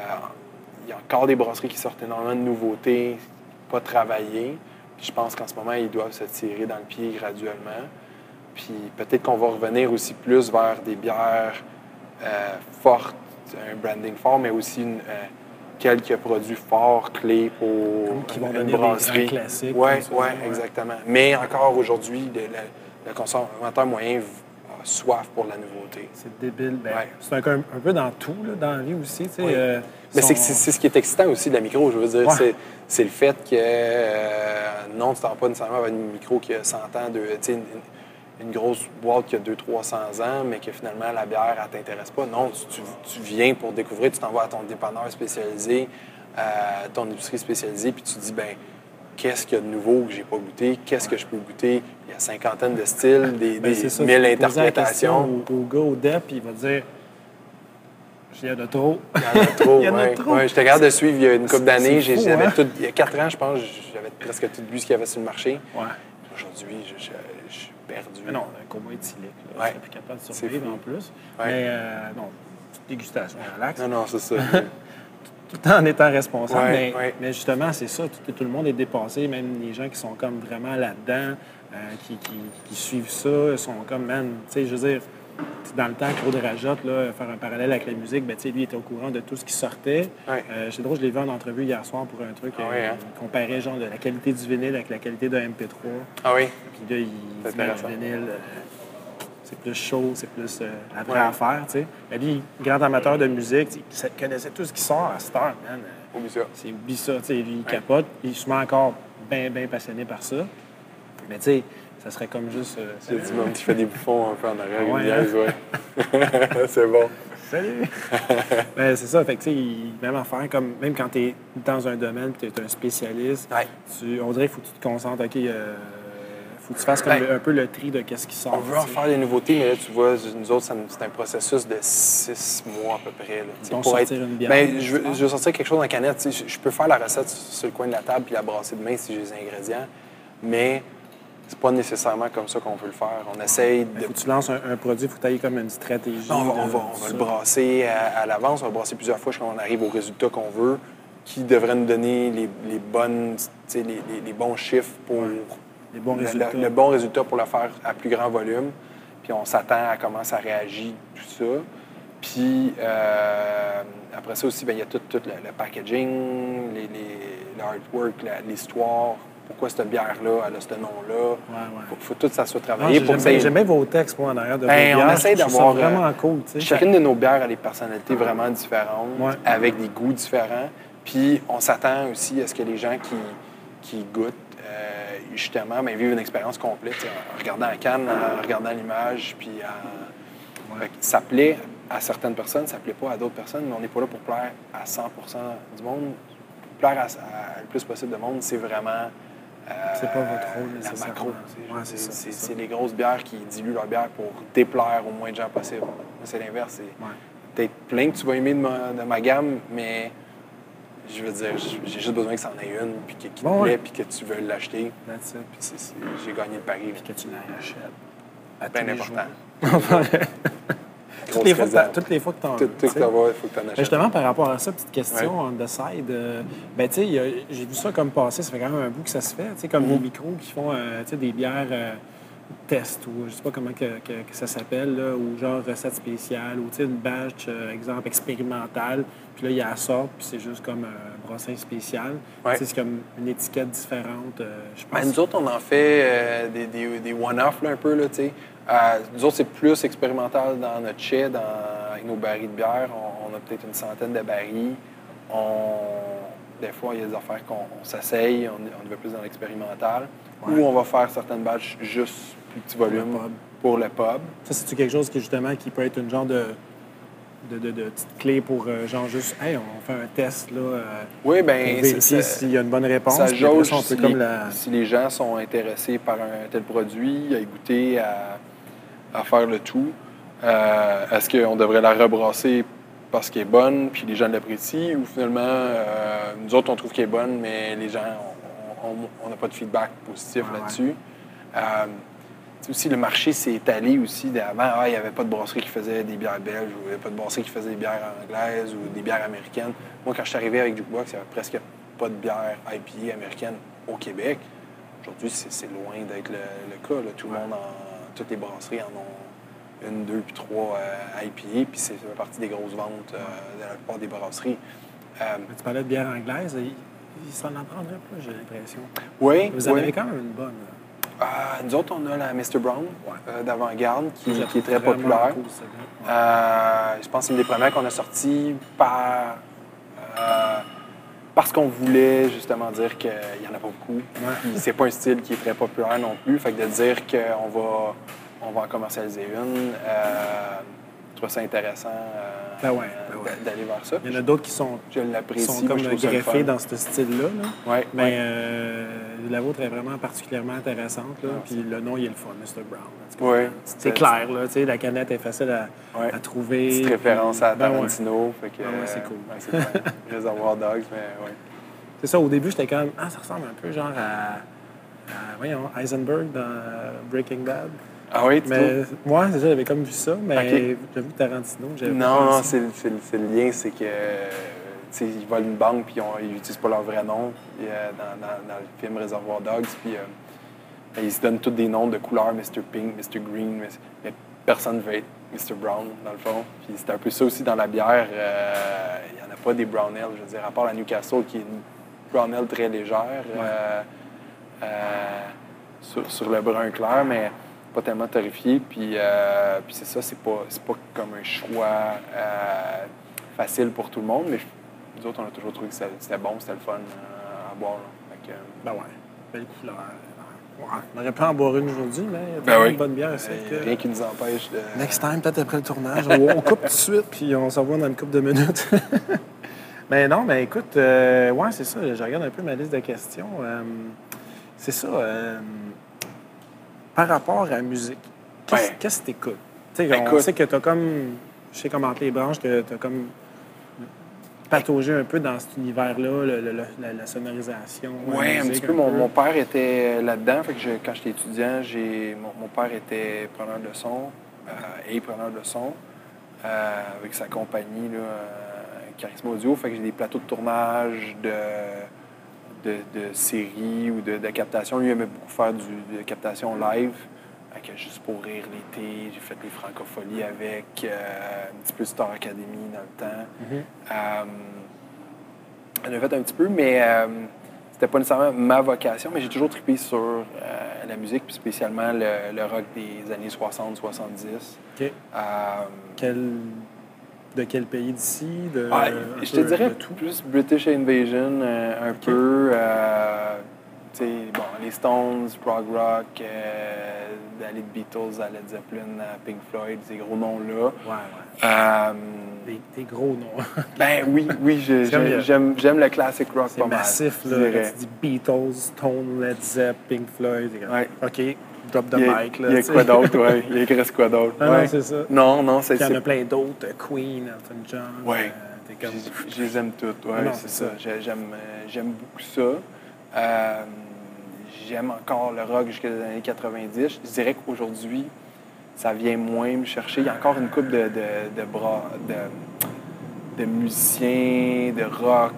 il y a encore des brasseries qui sortent énormément de nouveautés, pas travaillées. je pense qu'en ce moment, ils doivent se tirer dans le pied graduellement. Puis peut-être qu'on va revenir aussi plus vers des bières euh, fortes, un branding fort, mais aussi une, euh, quelques produits forts, clés pour qui vont une brasserie. Oui, ouais, ouais. exactement. Mais encore aujourd'hui, le, le- le consommateur moyen a soif pour la nouveauté. C'est débile. Ben, Ouais. C'est un, un peu dans tout, là, dans la vie aussi. tu sais, Oui. euh, Mais son- c'est ce qui est excitant aussi de la micro, je veux dire. Ouais. c'est- le fait que euh, non, tu t'en vas pas nécessairement avec une micro qui a 100 ans, de, une, grosse boîte qui a 200-300 ans, mais que finalement la bière, elle t'intéresse pas. Non, tu, tu- tu viens pour découvrir, tu t'en vas à ton dépanneur spécialisé, à ton épicerie spécialisée, puis tu te dis, ben qu'est-ce qu'il y a de nouveau que j'ai pas goûté? Qu'est-ce que je peux goûter? Il y a cinquantaine de styles, des, Ben, des ça, mille interprétations. Au, au gars au DEP, il va dire Il y en a trop. Il y en a trop, Il y en a ouais. trop. Ouais, J'étais capable de suivre il y a une couple d'années. hein? Il y a quatre ans, je pense, j'avais presque tout bu ce qu'il y avait sur le marché. Ouais. Aujourd'hui, je, je- je perdu. Mais non, un coma éthylique. Là, Ouais. Je plus capable de survivre en plus. Ouais. Mais euh, non, petite dégustation, relax. Non, non, c'est ça. Tout en étant responsable. Ouais, mais, justement, c'est ça. Tout, tout le monde est dépassé, même les gens qui sont comme vraiment là-dedans, euh, qui, qui- qui suivent ça, sont comme, man, tu sais, je veux dire, dans le temps, Claude Rajotte, là, faire un parallèle avec la musique, ben, tu sais, lui était au courant de tout ce qui sortait. Ouais. Euh, c'est drôle, je l'ai vu en entrevue hier soir pour un truc. Ah euh, hein? Il comparait genre de la qualité du vinyle avec la qualité d'un MP3. ah oui? Puis là, il le vinyle, euh, c'est plus chaud, c'est plus euh, la vraie Ouais. affaire, tu sais. Mais lui, grand amateur de musique, tu il connaissait tout ce qui sort à cette heure, man. Oublie ça. C'est oublie ça, tu sais. Lui, il capote. Il est sûrement encore bien, bien passionné par ça. Mais tu sais, ça serait comme juste... euh, qui fait des bouffons un peu en arrière. Ouais, ouais. c'est bon. Salut! Ben, c'est ça, fait que, tu sais, même affaire, comme, même quand tu es dans un domaine, tu es un spécialiste, Ouais. tu, on dirait qu'il faut que tu te concentres, OK, euh, faut que tu fasses comme Ben, le- un peu le tri de qu'est-ce qui sort. On veut en faire des nouveautés, mais là, tu vois, nous autres, c'est un processus de six mois à peu près. là. Donc, sortir une bière, Ben, je, veux, je sortir quelque chose en canette. tu sais, Je, je peux faire la recette sur le coin de la table puis la brasser demain si j'ai les ingrédients, mais c'est pas nécessairement comme ça qu'on veut le faire. On essaye Ben, de faut que tu lances un, un produit, faut que tu ailles comme une stratégie. Non, on va, de- on va- on va le brasser à, à l'avance. On va le brasser plusieurs fois jusqu'à ce qu'on arrive au résultat qu'on veut, qui devrait nous donner les, les bonnes, les, les- les bons chiffres pour Les bons le- résultats. Le, le bon résultat pour le faire à plus grand volume. Puis on s'attend à comment ça réagit, tout ça. Puis euh, après ça aussi, ben, il y a tout, tout le, le packaging, les, les- le artwork, la- l'histoire. Pourquoi cette bière-là, elle a ce nom-là? Ouais, ouais. Faut, faut tout ça soit travaillé J'aime bien, bien vos textes, moi, en arrière de Ben, vos on essaie d'avoir, vraiment euh, cool, tu sais. Chacune de nos bières a des personnalités vraiment différentes, Ouais. avec des goûts différents. Puis on s'attend aussi à ce que les gens qui, qui goûtent, justement, ben, vivent une expérience complète, en regardant la canne, en regardant l'image, puis en... Que ça plaît à certaines personnes, ça plaît pas à d'autres personnes, mais on n'est pas là pour plaire à 100% du monde. Plaire à, à le plus possible de monde, c'est vraiment... euh, C'est pas votre rôle, La macro. Ouais, c'est les grosses bières qui diluent leur bière pour déplaire au moins de gens possible. C'est l'inverse. C'est Ouais. peut-être plein que tu vas aimer de ma, de ma gamme, mais je veux dire, j'ai juste besoin que ça en ait une, puis que- qui te plaît, puis que tu veux l'acheter. Puis j'ai gagné le pari. Que tu l'achètes. À Bien tous les important. toutes, les fois que toutes les fois que tu en Tout, tout que t'en vas, il faut que tu en achètes. Justement, par rapport à ça, petite question on the side. euh, ben, tu sais, j'ai vu ça comme passer, ça fait quand même un bout que ça se fait. Tu sais, comme Mm-hmm. des micros qui font euh, tu sais, des bières euh, test ou je sais pas comment que, que- que ça s'appelle, ou genre recette spéciale, ou une batch, euh, exemple, expérimentale. Puis là, il y a la sorte, puis c'est juste comme un brassin spécial. Ouais. C'est comme une étiquette différente. euh, je pense. Ben, nous autres, on en fait euh, des, des- des one-off là, un peu. Là, tu sais. Euh, nous autres, c'est plus expérimental dans notre chai, dans, avec nos barils de bière. On, on a peut-être une centaine de barils. On, des fois, il y a des affaires qu'on on s'essaye, on, on va plus dans l'expérimental. Ouais. Ou on va faire certaines batches juste plus petit volume Pour le pub. pour le pub. Ça, c'est-tu quelque chose qui, justement, qui peut être une genre de, de, de, de petite clé pour, euh, genre, juste, hey, on fait un test, là, euh, Oui, pour bien, vérifier s'il y a une bonne réponse. Ça jauge ça, si, comme les, la... si les gens sont intéressés par un tel produit, à goûter, à, à faire le tout. Euh, Est-ce qu'on devrait la rebrasser parce qu'elle est bonne, puis les gens l'apprécient, ou finalement, euh, nous autres, on trouve qu'elle est bonne, mais les gens, on n'a pas de feedback positif Ouais, là-dessus. Euh, tu sais aussi, le marché s'est étalé aussi d'avant. Ah, il n'y avait pas de brasserie qui faisait des bières belges, ou il n'y avait pas de brasserie qui faisait des bières anglaises ou des bières américaines. Moi, quand je suis arrivé avec Jukebox, il n'y avait presque pas de bière IPA américaine au Québec. Aujourd'hui, c'est loin d'être le, le cas. là. Tout le monde en. toutes les brasseries en ont une, deux, puis trois euh, IPA, puis c'est fait partie des grosses ventes euh, de la plupart des brasseries. Euh, tu parlais de bière anglaise. Il, il s'en en prendrait pas, j'ai l'impression. oui, Vous en oui. avez quand même une bonne. là. Ah, nous autres, on a la Mr. Brown euh, d'avant-garde qui, est très populaire. cool, celle-là. Ouais. Je pense que c'est une des premières qu'on a sorties par, parce qu'on voulait justement dire qu'il n'y en a pas beaucoup. C'est pas un style qui est très populaire non plus. Fait que de dire qu'on va, on va en commercialiser une, euh, je trouve ça intéressant euh, Ben ouais, ben ouais. d'aller vers ça. Il y en a d'autres qui sont, Je sont comme greffés dans ce style-là. là. Ouais, Mais euh, la vôtre est vraiment particulièrement intéressante. Là. Ah, Puis le nom, il est le fun, Mr. Brown. C'est clair, là. tu sais, La canette est facile à, Ouais. à trouver. Petite puis- référence à Ben ouais. Tarantino. Ah ouais, c'est cool. c'est fun. Réservoir Dogs, mais ouais. C'est ça, au début, j'étais comme, ah, ça ressemble un peu genre à, à, voyons, Heisenberg dans Breaking Bad. Ah oui? Mais moi, ça, j'avais comme vu ça, mais Ok. j'avoue que Tarantino, j'avais Non, non, c'est le- lien, c'est que ils volent une banque puis on- ils n'utilisent pas leur vrai nom puis, euh, dans, dans- dans le film Réservoir Dogs. Puis euh, ben, ils se donnent tous des noms de couleurs, Mr. Pink, Mr. Green, mais, mais personne ne veut être Mr. Brown, dans le fond. Puis c'est un peu ça aussi dans la bière. euh, Il n'y en a pas des Brown Ale, je veux dire, à part la Newcastle qui est une Brown Ale très légère sur, sur le brun clair, mais pas tellement torréfié. Puis, euh, puis c'est ça, c'est pas, c'est pas comme un choix euh, facile pour tout le monde, mais nous autres, on a toujours trouvé que c'était bon, c'était le fun euh, à boire. Fait que, Ben ouais, belle couleur. Ouais. On aurait pu en boire une aujourd'hui, mais il y a Ben oui. de bonne bière. que- rien qui nous empêche de. Next time, peut-être après le tournage, on, coupe tout de suite, puis on se revoit dans une couple de minutes. mais non, mais écoute, euh, ouais, c'est ça. Je regarde un peu ma liste de questions. C'est ça. Par rapport à la musique, qu'est-ce Ouais. que tu écoutes? Tu sais, on Écoute. sait que tu as comme. Je sais comme entre les branches que tu as comme pataugé un peu dans cet univers-là, la, la sonorisation. Oui, un petit peu. Mon, mon père était là-dedans. Fait que je- quand j'étais étudiant, j'ai, mon, mon père était preneur de son euh, et preneur de son euh, avec sa compagnie là, euh, Charisma Audio. Fait que j'ai des plateaux de tournage de, de, de séries ou de, de captation. Lui aimait beaucoup faire du, de captation live. Juste pour rire l'été, j'ai fait les francopholies avec, euh, un petit peu Star Academy dans le temps. Mhm. Euh, J'en ai fait un petit peu, mais euh, c'était pas nécessairement ma vocation, mais j'ai toujours trippé sur euh, la musique, puis spécialement le, le rock des années 60-70. OK. Euh, Quel- de quel pays d'ici? De, ah, je te dirais tout? plus British Invasion, euh, un peu. euh, bon, les Stones, prog rock, euh, d'aller de Beatles à Led Zeppelin, à Pink Floyd, ces gros noms-là. Ouais, ouais. Euh, Des, des gros noms. ben oui, oui, je- j'aime- le- j'aime le classic rock C'est pas mal. massif, je là. tu dis Beatles, Stone, Led Zepp, Pink Floyd. Ouais. OK, drop the mic. Là, il y a quoi d'autre, oui. Il y a reste quoi d'autre? Ah ouais. non, c'est ça. Non, non, c'est Puis il y en a plein d'autres. euh, Queen, Elton John. Ouais. euh, comme... Je, les aime toutes, ouais, non, c'est ça. Euh, j'aime beaucoup ça. Euh, j'aime encore le rock jusqu'aux années 90. Je dirais qu'aujourd'hui, ça vient moins me chercher. Il y a encore une coupe de, de, de bras, de, de musiciens, de rock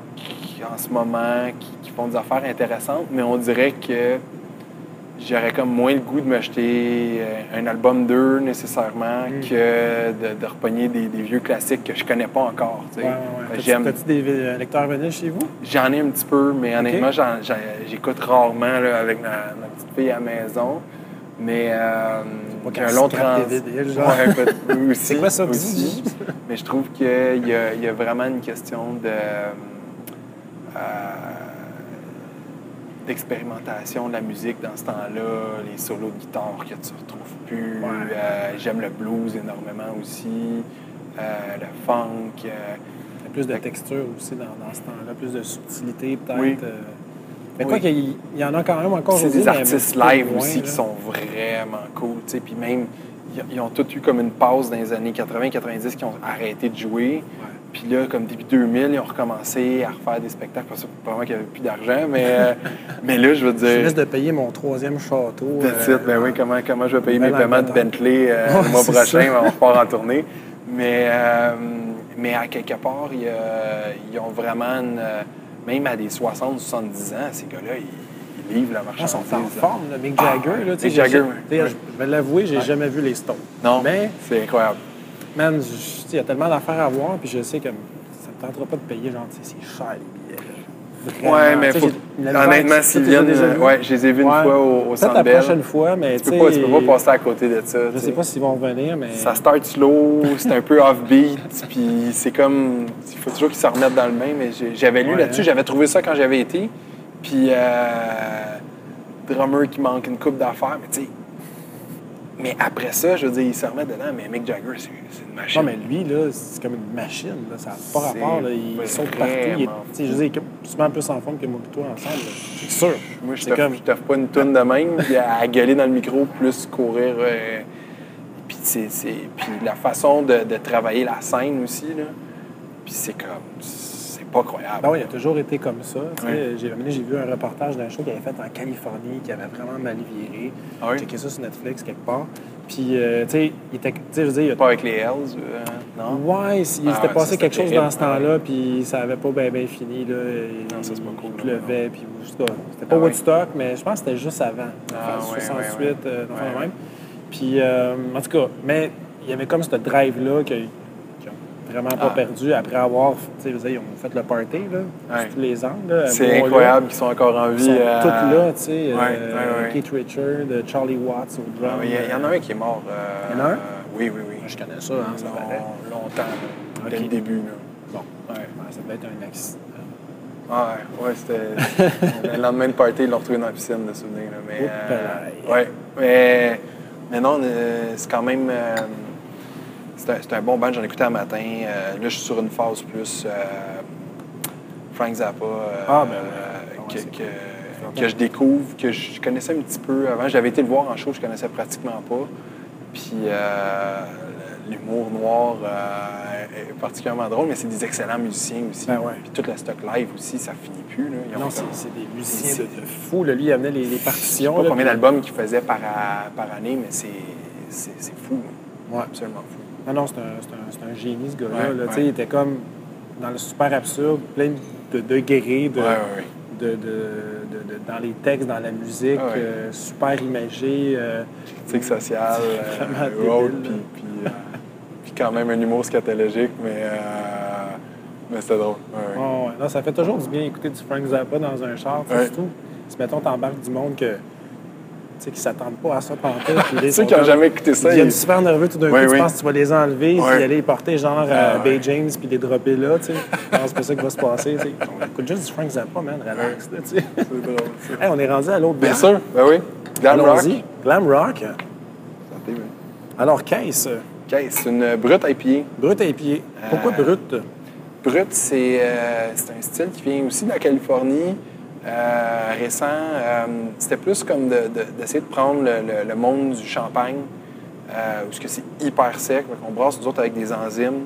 en ce moment qui, qui font des affaires intéressantes, mais on dirait que j'aurais comme moins le goût de m'acheter euh, un album d'eux nécessairement Mm. que de, de repogner des, des vieux classiques que je connais pas encore. tu sais. Ouais, ouais, T'as-tu des vi- lecteurs vinyles chez vous? J'en ai un petit peu, mais honnêtement, j'écoute rarement là, avec ma, ma petite fille à la maison. Mais euh, j'ai un long trans... Ouais, C'est quoi ça, aussi. Mais je trouve qu'il y, y a vraiment une question de euh, d'expérimentation de la musique dans ce temps-là, les solos de guitare que tu retrouves plus. Ouais. Euh, J'aime le blues énormément aussi, euh, le funk. euh, Il y a plus de texture aussi dans, dans ce temps-là, plus de subtilité peut-être. Oui. Mais Oui. quoi qu'il y- en a quand même encore C'est des artistes live aussi là. qui sont vraiment cool. Puis même, ils- ils ont tous eu comme une pause dans les années 80-90 qui ont arrêté de jouer. Puis là, comme début 2000, ils ont recommencé à refaire des spectacles. Parce que probablement qu'il n'y avait plus d'argent, mais, euh, mais là, je veux Je dire. laisse de payer mon troisième château. Euh. Ben oui, comment, comment je vais payer mes paiements de. Bentley euh, Ouais, le mois prochain, on repart en tournée. Mais, euh, mais à quelque part, ils ont vraiment, une, même à des 60-70 ans, ces gars-là, ils, ils livrent la Ils sont marchandise. en là. forme, là. Mick Ah, Jagger. là, tu sais, Mick Jagger, je- ouais. je, Je vais l'avouer, j'ai jamais vu les Stones. Non, Mais, c'est incroyable. Man, il y a tellement d'affaires à voir, puis je sais que ça me tentera pas de payer, genre, c'est cher les billets. Vraiment. Ouais, mais faut- honnêtement, s'ils viennent, ouais, je les ai vus une Ouais. fois au, au Centre la Bell. prochaine fois, mais Tu peux pas, tu peux pas passer à côté de ça. Je sais pas s'ils vont revenir, mais. Ça start slow, c'est un peu offbeat, puis c'est comme. Il faut toujours qu'ils se remettent dans le bain, mais j'avais lu Ouais, là-dessus, j'avais trouvé ça quand j'avais été. Puis, euh, drummer qui manque une coupe d'affaires, mais tu sais. Mais après ça, je veux dire, il se remet dedans, mais Mick Jagger, c'est une machine. Non, mais lui, là, c'est comme une machine. Là. Ça n'a pas rapport. Là. Il saute partout. Il est, je veux dire, il est souvent plus en forme que moi et toi ensemble. C'est sûr. Moi, je comme- t'offre pas une tonne de même, puis à, gueuler dans le micro, plus courir. euh, puis, c'est- puis la façon de, de travailler la scène aussi, là. Puis c'est comme. Pas croyable. Ben oui, il a toujours été comme ça. tu sais. Ouais. J'ai, j'ai vu un reportage d'un show qu'il avait fait en Californie, qui avait vraiment mal viré. Ah oui? J'ai checké ça sur Netflix quelque part. Puis, euh, tu sais, il était. Tu sais, je veux dire, il a Pas avec les Hells, euh, non? Ouais, il Ah s'était passé quelque chose dans ce temps-là, puis ça avait pas bien bien fini. Là. Non, ça, c'est pas cool, Il pleuvait, puis en c'était pas Ah. Woodstock, mais je pense que c'était juste avant. Ah ouais, 68, ouais, ouais. euh, dans le même. Puis, euh, en tout cas, mais il y avait comme ce drive-là que- vraiment pas Ah. perdu après avoir, tu sais, ils ont fait le party, là, Ouais. tous les angles. là, C'est incroyable qu'ils sont encore en Ils vie. sont euh, tous là, tu sais. ouais, euh, ouais. Keith Richard, euh, Charlie Watts au drum. Ah Il y, en a un qui est mort. euh, Il y en a un? euh, oui, oui, oui. Je connais ça, hein, ça paraît. longtemps, là, dès le début. Là. Bon, Ouais. ouais, ça devait être un accident. Ah ouais, ouais c'était. le lendemain de party, ils l'ont retrouvé dans la piscine de souvenirs. Là, mais, euh, ouais, mais, mais non, euh, c'est quand même. euh, c'est un, bon band, j'en ai écouté un matin. Euh, là, je suis sur une phase plus. euh, Frank Zappa. euh, Ah, ben ouais. Ah ouais, que, c'est que- que je découvre, que je connaissais un petit peu avant. J'avais été le voir en show, je connaissais pratiquement pas. Puis l'humour noir euh, est particulièrement drôle, mais c'est des excellents musiciens aussi. Ben ouais. Puis tout le stock live aussi, ça finit plus. Là. Ils ont Non, c'est des musiciens de, de fou. Là. Lui, il amenait les, les je sais partitions. pas là, combien puis- d'albums qu'ils faisaient par, année, mais c'est fou. Ouais. Absolument fou. Non, non, c'est un, génie, ce gars-là. Ouais, ouais. Il était comme dans le super absurde, plein de degrés de, de, de- dans les textes, dans la musique, Ah euh, super imagé. euh, Critique sociale, euh, puis, euh, puis quand même un humour scatologique, mais, euh, mais c'était drôle. Non, ça fait toujours du bien écouter du Frank Zappa dans un char, surtout si, mettons, t'embarques du monde que, sais, qui s'attendent pas à ça pantoute. puis là, ils Ceux qui n'ont jamais écouté ça, Ils viennent super nerveux tout d'un coup. Tu oui. penses que tu vas les enlever, Ouais. puis aller les porter genre à Ah, Bay. James, puis les dropper là, tu sais. C'est pas ça qui va se passer, tu sais. On écoute juste du Frank Zappa, man, relax, là, tu sais. C'est drôle. Hey, on est rendu à l'autre Bien sûr, ben oui. Glam rock. Glam rock. Santé, oui. Alors, c'est une brute IPA. Brut à pied. Pourquoi Euh, brut? Brut, c'est euh, c'est un style qui vient aussi de la Californie, euh, récent. Euh, C'était plus comme de- de- d'essayer de, prendre le, le- le monde du champagne, euh, où ce que c'est hyper sec. On brasse, nous autres, avec des enzymes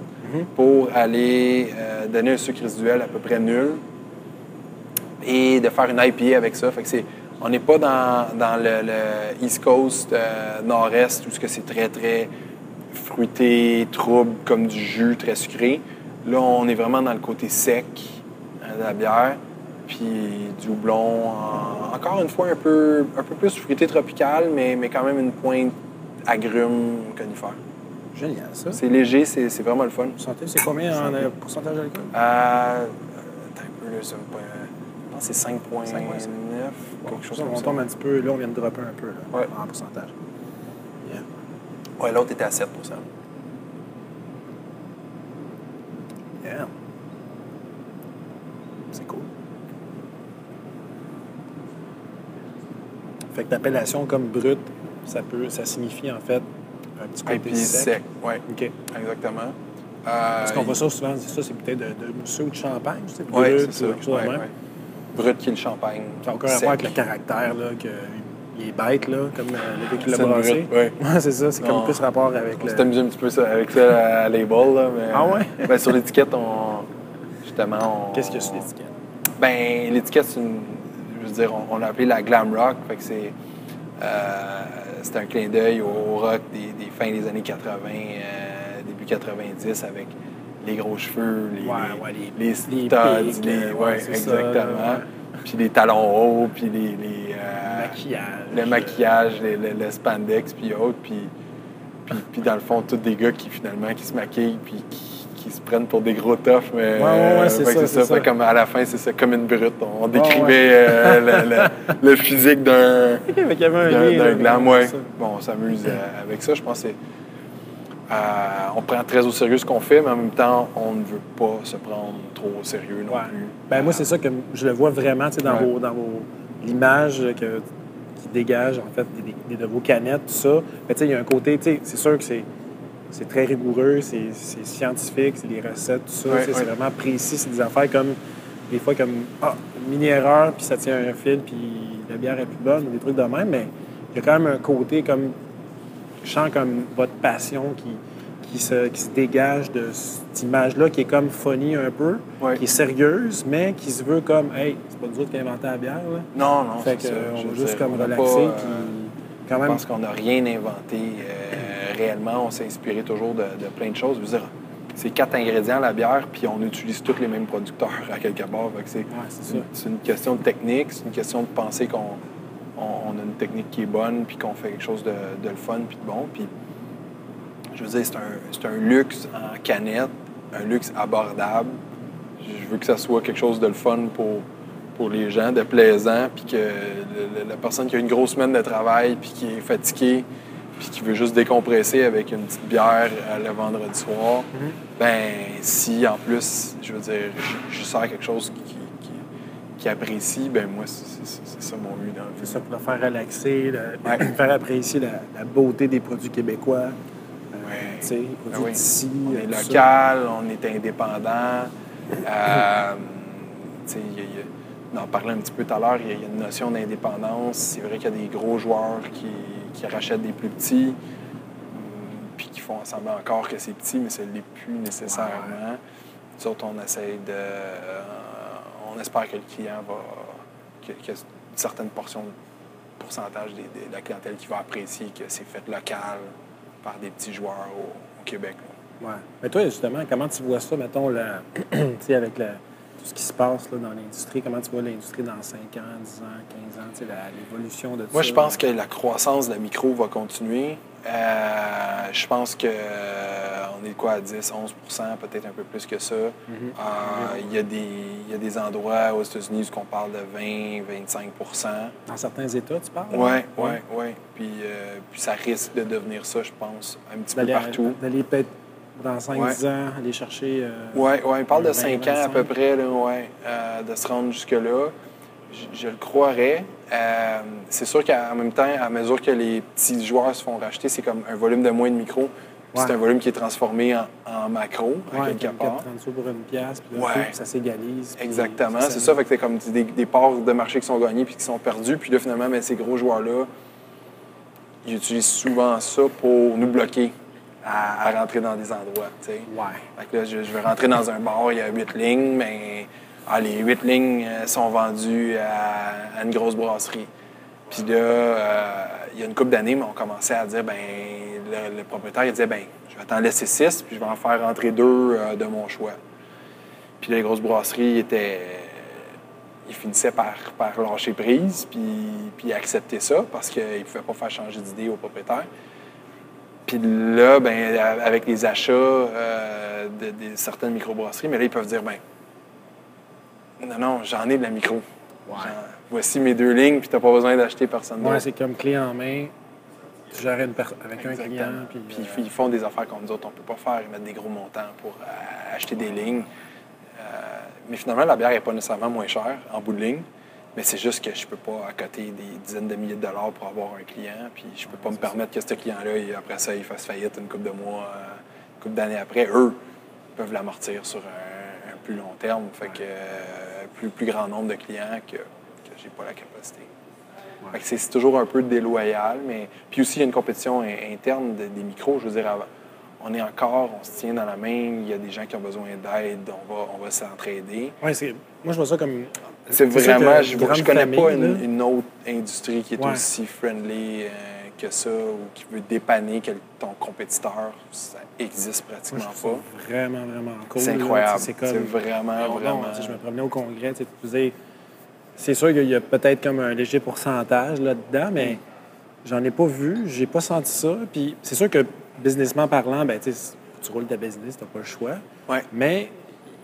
pour aller euh, donner un sucre résiduel à peu près nul et de faire une IPA avec ça. Fait que c'est- on n'est pas dans, dans le, le East Coast, nord-est, où c'est très, très fruité, trouble, comme du jus, très sucré. Là, on est vraiment dans le côté sec hein, de la bière, puis du houblon. en- encore une fois, un peu, un peu plus fruité tropical, mais, mais quand même une pointe agrume conifère. Génial, ça. C'est léger, c'est c'est vraiment le fun. Santé, c'est combien en euh, pourcentage d'alcool? Euh, attends un peu, là, ça me pas- je pense que c'est 5,9, 5,9. quelque chose on comme ça. tombe un petit peu, là, on vient de dropper un peu, là, Ouais. en pourcentage. Yeah. Ouais, l'autre était à 7 Yeah. C'est cool. Fait que l'appellation comme brut, ça peut, ça signifie en fait un petit Et côté puis sec. sec, oui, OK. exactement. Euh, Parce qu'on voit ça souvent, c'est ça, c'est peut-être de, de mousseux ou de champagne, c'est Oui, brut, c'est ça. ou quelque chose de Ouais, même. ouais. Brut qui est le champagne. Ça n'a aucun rapport avec le caractère, là, que il est bête, là, comme euh, le qui l'a brassé. ouais. Ouais, c'est ça, c'est comme plus rapport avec On le... s'est amusé un petit peu ça- avec ça à label. Là, mais, Ah ouais? Ben, sur l'étiquette, on, justement, on... Qu'est-ce qu'il y a sur l'étiquette? Ben, l'étiquette, c'est une... Je veux dire, on, on l'a appelé la glam rock. Fait que c'est... euh, c'est un clin d'œil au rock des, des fins des années 80, euh, début 90, avec les gros cheveux, les, Ouais, les, ouais, les- les les studs, les- ouais, ça, exactement. Puis les talons hauts, puis les... euh, maquillage. Le maquillage, le, le, spandex, puis autres. Puis, puis, puis, dans le fond, tous des gars qui finalement qui se maquillent, puis qui qui se prennent pour des gros toughs, mais ouais, ouais, ouais, c'est ça. ça. ça. Comme à la fin, c'est ça, comme une brute. On décrivait euh, le, le, le, physique d'un d'un glam. Ouais. Bon, on s'amuse euh, avec ça. Je pense que euh, on prend très au sérieux ce qu'on fait, mais en même temps, on ne veut pas se prendre trop au sérieux non plus. Ben, moi, c'est ça que je le vois vraiment dans, vos, dans vos, l'image que, qui dégage en fait des, de vos canettes, tout ça. il y a un côté, c'est sûr que c'est c'est très rigoureux, c'est scientifique, c'est les recettes, tout ça. c'est vraiment précis. C'est des affaires comme, des fois, comme, ah, mini-erreur, puis ça tient un fil, puis la bière est plus bonne, ou des trucs de même, mais il y a quand même un côté comme, je sens comme votre passion qui, qui, se, qui se dégage de cette image-là, qui est comme funny un peu, qui est sérieuse, mais qui se veut comme, hey, c'est pas nous autres qui inventé la bière, là. Non, non, Fait qu'on va juste comme relaxer, puis quand même... Je pense qu'on n'a rien inventé. Euh, réellement, on s'est inspiré toujours de, plein de choses. Je veux dire, c'est quatre ingrédients, la bière, puis on utilise tous les mêmes producteurs à quelque part. C'est une, question de technique, c'est une question de penser qu'on on, a une technique qui est bonne, puis qu'on fait quelque chose de, le fun, puis de bon. Puis, je veux dire, c'est un, un, luxe en canette, un luxe abordable. Je veux que ça soit quelque chose de le fun pour, pour les gens, de plaisant, puis que la personne qui a une grosse semaine de travail, puis qui est fatiguée, puis qui veut juste décompresser avec une petite bière euh, le vendredi soir, mhm. ben si en plus, je veux dire, je, sers quelque chose qui, qui, apprécie, ben moi, c'est ça mon but dans le C'est ça, pour le faire relaxer, faire apprécier la, beauté des produits québécois. Euh, oui. les produits ben d'ici. On est euh, local, on est indépendant. euh, on en parlait un petit peu tout à l'heure, il y, a une notion d'indépendance. C'est vrai qu'il y a des gros joueurs qui qui rachètent des plus petits, hum, puis qui font semblant encore que c'est petit, mais ce n'est plus nécessairement. Nous autres, on essaye de. Euh, on espère que le client va. qu'il y a une certaine portion, pourcentage de, la clientèle qui va apprécier que c'est fait local par des petits joueurs au, Québec. Oui. Mais toi, justement, comment tu vois ça, mettons, là, avec la tout ce qui se passe là, dans l'industrie. Comment tu vois l'industrie dans 5 ans, 10 ans, 15 ans, l'évolution de tout Moi, je pense que la croissance de la micro va continuer. Euh, je pense qu'on euh, est quoi à 10, 11% peut-être un peu plus que ça. Mm-hmm. Euh, il y, y, a des endroits aux États-Unis où on parle de 20, 25% Dans certains États, tu parles? Oui, oui, oui. Puis, puis ça risque de devenir ça, je pense, un petit peu partout. D'aller peut-être dans 5-10 ans, aller chercher. oui, ouais, on parle de 5 ans à peu près, là, ouais, euh, de se rendre jusque-là. Je, le croirais. Euh, c'est sûr qu'en même temps, à mesure que les petits joueurs se font racheter, c'est comme un volume de moins de micro. C'est un volume qui est transformé en, macro, à quelque part. pour une pièce, puis ça s'égalise. Exactement, c'est ça. Fait que c'est comme des, des, parts de marché qui sont gagnées puis qui sont perdues. Puis là, finalement, ben, ces gros joueurs-là, ils utilisent souvent ça pour nous bloquer à, rentrer dans des endroits. sais. Ouais. Fait là, je, vais rentrer dans un bar, il y a huit lignes, mais ah, les huit lignes euh, sont vendues à, une grosse brasserie. Puis là, euh, il y a une couple d'années, on commençait à dire, ben le, propriétaire il disait, ben je vais t'en laisser six, puis je vais en faire rentrer deux euh, de mon choix. Puis les grosses brasseries étaient il finissait par, par lâcher prise puis, puis accepter ça parce qu'il ne pouvait pas faire changer d'idée au propriétaire. Puis là, ben, avec les achats euh, de, certaines microbrasseries, mais là, ils peuvent dire, ben, non, non, j'en ai de la micro. Voici mes deux lignes, puis tu n'as pas besoin d'acheter personne d'autre. Oui, c'est comme clé en main. Tu gères avec un client. Puis, puis euh, ils font des affaires comme nous autres, on ne peut pas faire. Ils mettent des gros montants pour euh, acheter des lignes. mais finalement, la bière n'est pas nécessairement moins chère en bout de ligne. Mais c'est juste que je peux pas accoter des dizaines de milliers de dollars pour avoir un client. Puis je peux pas me permettre que ce client-là, après ça, il fasse faillite une couple de mois, euh, une couple d'années après. Eux peuvent l'amortir sur un, plus long terme. Fait que euh, plus, plus grand nombre de clients que, que j'ai pas la capacité. c'est toujours un peu déloyal, mais puis aussi il y a une compétition interne des micros. Je veux dire, on est encore, on se tient dans la main, il y a des gens qui ont besoin d'aide, on va, on va s'entraider. Oui, moi je vois ça comme c'est vraiment, je ne connais pas une, autre industrie qui est aussi friendly euh, que ça ou qui veut dépanner ton compétiteur. Ça existe pratiquement pas. C'est vraiment, vraiment cool. C'est incroyable. C'est vraiment, vraiment. je me promenais au congrès, tu c'est sûr qu'il y a peut-être comme un léger pourcentage là-dedans, mais j'en ai pas vu, j'ai pas senti ça. Puis c'est sûr que businessment parlant, ben, tu roules ta business, tu pas le choix. Ouais. Mais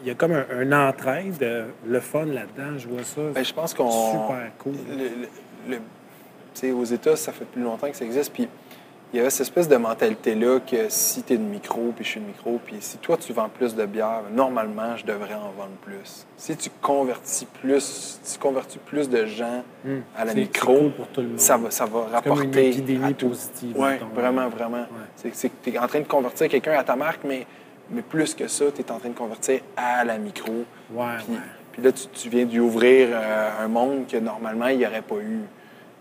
y a comme un, un entraide, euh, le fun là-dedans, je vois ça. Ben, je pense qu'on. Super cool. le- le- le- tu sais, aux États, ça fait plus longtemps que ça existe. Puis il y avait cette espèce de mentalité-là que si tu es de micro, puis je suis de micro, puis si toi tu vends plus de bière, normalement, je devrais en vendre plus. Si tu convertis plus, tu convertis plus de gens Hum. à la micro, c'est cool pour tout le monde. ça va, ça va Comme une rapporter. épidémie à tout. positive. Oui, vraiment, vraiment. C'est C'est que tu es en train de convertir quelqu'un à ta marque, mais, mais plus que ça, tu es en train de convertir à la micro. Ouais, Puis, ouais. puis là, tu, tu viens d'y ouvrir euh, un monde que normalement, il n'y aurait pas eu.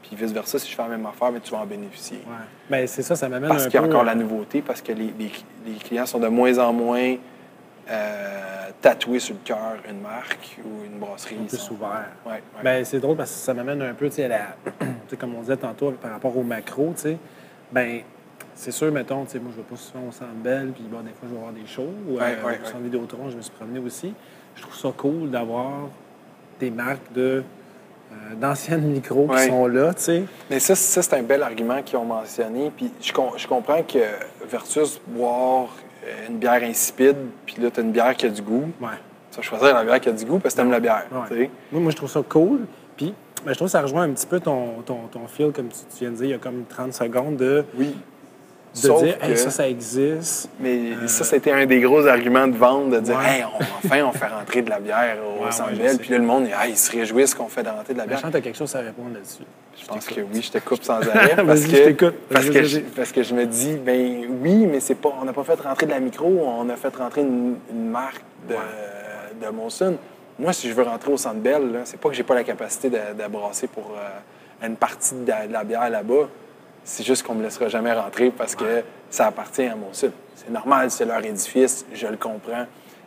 Puis vice-versa, si je fais la même affaire, mais tu vas en bénéficier. Ouais. Ben, c'est ça, ça m'amène Parce qu'il y a peu, encore la nouveauté, parce que les, les- les clients sont de moins en moins euh, tatoués sur le cœur une marque ou une brasserie. un peu sont- ouvert. Ouais, ouais. Ben, c'est drôle parce que ça m'amène un peu, tu sais, à la- comme on disait tantôt par rapport au macro, tu sais. Ben, c'est sûr, mettons, tu sais, moi, je vais pas souvent au Centre Bell, puis bon, des fois, je vais voir des shows. ou, Ouais, euh, ouais, ouais. Vidéotron, je me suis promené aussi. Je trouve ça cool d'avoir des marques de euh, d'anciennes micros qui sont là, tu sais. Mais ça, ça c'est un bel argument qu'ils ont mentionné. Puis je, com- je comprends que versus boire euh, une bière insipide, puis là, tu as une bière qui a du goût, Ouais. tu vas choisir la bière qui a du goût parce que tu aimes la bière. Ouais. tu sais. Moi, moi, je trouve ça cool. Puis, ben, je trouve que ça rejoint un petit peu ton, ton, ton feel, comme tu, tu viens de dire, il y a comme 30 secondes, de, Oui. De Sauf dire, hey, ça, ça existe. Mais ça, c'était un des gros arguments de vente, de dire, Ouais. hey, on, enfin, on fait rentrer de la bière au Ouais, ouais. Puis là, le monde, ah, ils se réjouissent qu'on fait rentrer de la bière. je sens que tu as quelque chose à répondre là-dessus. Je pense que oui, je te coupe sans arrêt. parce que, je t'écoute. Parce que, je, parce que je me dis, ben oui, mais c'est pas, on n'a pas fait rentrer de la micro, on a fait rentrer une, une marque de, de Molson. Moi, si je veux rentrer au Centre Bell, c'est pas que j'ai pas la capacité de, de brasser pour euh, une partie de la, de la bière là-bas. C'est juste qu'on me laissera jamais rentrer parce que ça appartient à Molson. C'est normal, c'est leur édifice, je le comprends.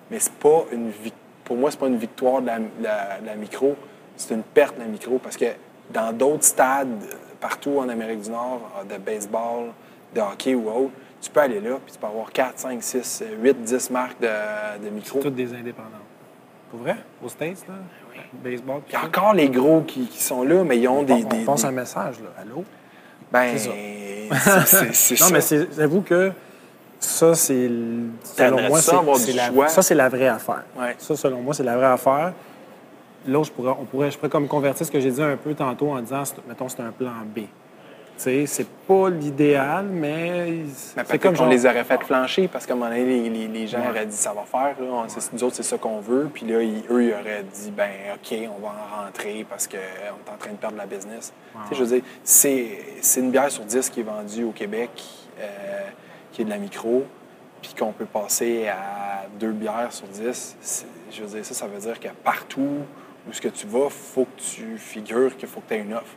Mais c'est pas une pour moi, c'est pas une victoire de la, micro, c'est une perte de la micro parce que dans d'autres stades partout en Amérique du Nord, euh, de baseball, de hockey ou autre, tu peux aller là puis tu peux avoir 4, 5, 6, 8, 10 marques de, de micro. Toutes des indépendants. Pour vrai? Aux States, là? Baseball. Il y a encore les gros qui, qui sont là, mais ils ont des. on, des- des- un message, là. Allô? Ben, c'est c'est Non, ça. mais c'est- j'avoue que ça, c'est. Selon moi, ça c'est avoir c'est du la, choix? ça, c'est la vraie affaire. Ouais. Ça, selon moi, c'est la vraie affaire. Là, je pourrais, on pourrait, je pourrais comme convertir ce que j'ai dit un peu tantôt en disant, mettons, c'est un plan B. C'est pas l'idéal, mais Mais c'est comme genre... les aurait fait flancher parce qu'à un moment donné, les, les- les gens Ouais. auraient dit ça va faire. Là. On- Nous autres, c'est ça qu'on veut. Puis là, ils- eux, ils auraient dit ben OK, on va en rentrer parce qu'on est en train de perdre la business. Je veux dire, c'est une bière sur 10 qui est vendue au Québec, euh, qui est de la micro, puis qu'on peut passer à deux bières sur 10. C'est- Je veux dire, ça, ça veut dire que partout où ce que tu vas, faut que tu figures qu'il faut que tu aies une offre.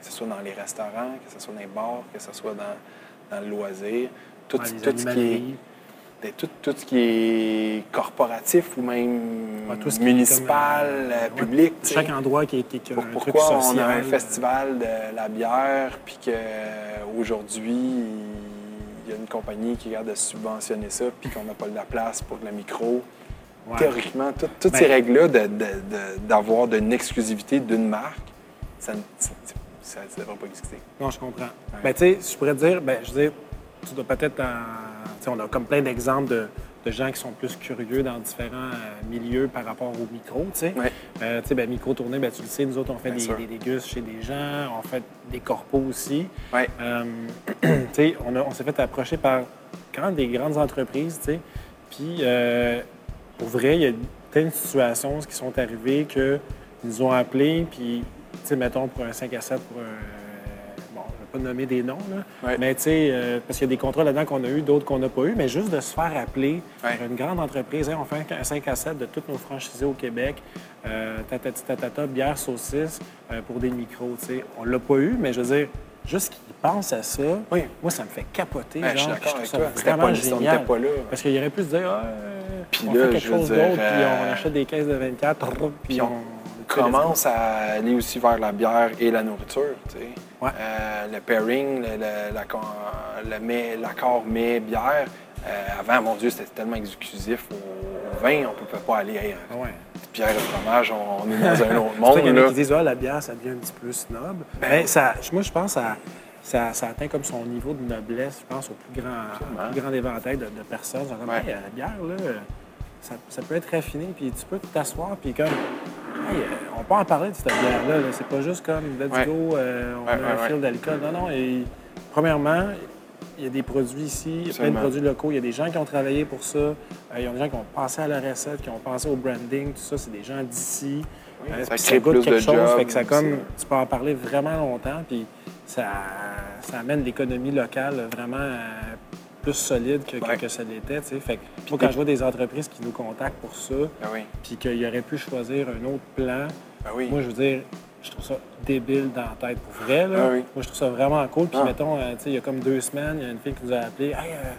Que ce soit dans les restaurants, que ce soit dans les bars, que ce soit dans, dans le loisir, tout, Ouais, tout ce qui est, ben, tout, tout ce qui est corporatif ou même Ouais, tout ce qui est municipal, comme, euh, euh, ouais, public. Chaque endroit qui, qui, qui un truc pourquoi on social. a un euh, festival de la bière, puis qu'aujourd'hui, il y a une compagnie qui regarde de subventionner ça, puis qu'on n'a pas de la place pour de la micro? ouais. Théoriquement, tout- toutes Ben- ces règles-là de- de- de- d'avoir de, une exclusivité d'une marque, ça ne ça, ça devrait pas exister. Non, je comprends. Ben, tu sais, je pourrais te dire, ben, je veux dire, tu dois peut-être. en- tu sais, on a comme plein d'exemples de, de gens qui sont plus curieux dans différents euh, milieux par rapport au micro, tu sais. Ouais. Euh, tu sais, ben, micro-tournée, ben, tu le sais, nous autres, on fait Bien des, des dégustes chez des gens, on fait des corpos aussi. Ouais. Euh, tu sais, on, on s'est fait approcher par quand même des grandes entreprises, tu sais. Puis, euh, pour vrai, il y a de situations qui sont arrivées qu'ils nous ont appelés, puis, tu sais, mettons, pour un 5 à 7, pour un. Bon, je ne vais pas nommer des noms, là. Ouais. Mais, tu sais, euh, parce qu'il y a des contrats là-dedans qu'on a eu, d'autres qu'on n'a pas eu, mais juste de se faire appeler Ouais. par une grande entreprise, Hey, on fait un 5 à 7 de toutes nos franchisés au Québec, euh, tatati tatata, bière, saucisse, euh, pour des micros, tu sais. On l'a pas eu, mais je veux dire, juste qu'ils pensent à ça, Oui. moi, ça me fait capoter. Je suis genre, d'accord puis avec toi. vraiment génial. pas là. Parce qu'il aurait pu se dire, ah, euh, Puis on là, fait quelque je chose d'autre, puis euh, on achète des caisses de 24, puis on, commence à aller aussi vers la bière et la nourriture. tu sais. Ouais. Euh, le pairing, le, le- l'accord l'accord mets-bière, euh, avant, mon Dieu, c'était tellement exclusif au, vin, on ne pouvait pas aller hey, Ah ouais. bière et fromage, on, on est dans un autre monde. qu'il y en a qui disent, ah, la bière, ça devient un petit peu snob. Ben Mais ça, moi, je pense que ça, ça, atteint comme son niveau de noblesse, je pense, au plus grand, au plus grand éventail de, de personnes. Genre, Ouais. Hey, la bière, là, ça, ça peut être raffiné, puis tu peux t'asseoir, puis comme, hey, euh, on peut en parler de cette bière-là. là. C'est pas juste comme, let's Ouais. go, euh, on Ouais, a ouais, un fil d'alcool. Non, non. Et, premièrement, il y a des produits ici, il y a plein de Absolument. produits locaux. Il y a des gens qui ont travaillé pour ça. Euh, il y a des gens qui ont pensé à la recette, qui ont pensé au branding, tout ça. C'est des gens d'ici. Oui, Euh, ça crée goûte plus quelque de chose, jobs, fait que ça comme tu peux en parler vraiment longtemps, puis ça, ça amène l'économie locale vraiment euh, plus solide que, que- Ouais. que ça l'était. Fait que moi, quand je vois des entreprises qui nous contactent pour ça, Ben oui, puis qu'ils auraient pu choisir un autre plan, ben oui. moi, je veux dire, je trouve ça débile dans la tête pour vrai. Là. Ah oui. Moi, je trouve ça vraiment cool. Puis, Ah. mettons, euh, il y a comme deux semaines, il y a une fille qui nous a appelé. Hey, euh,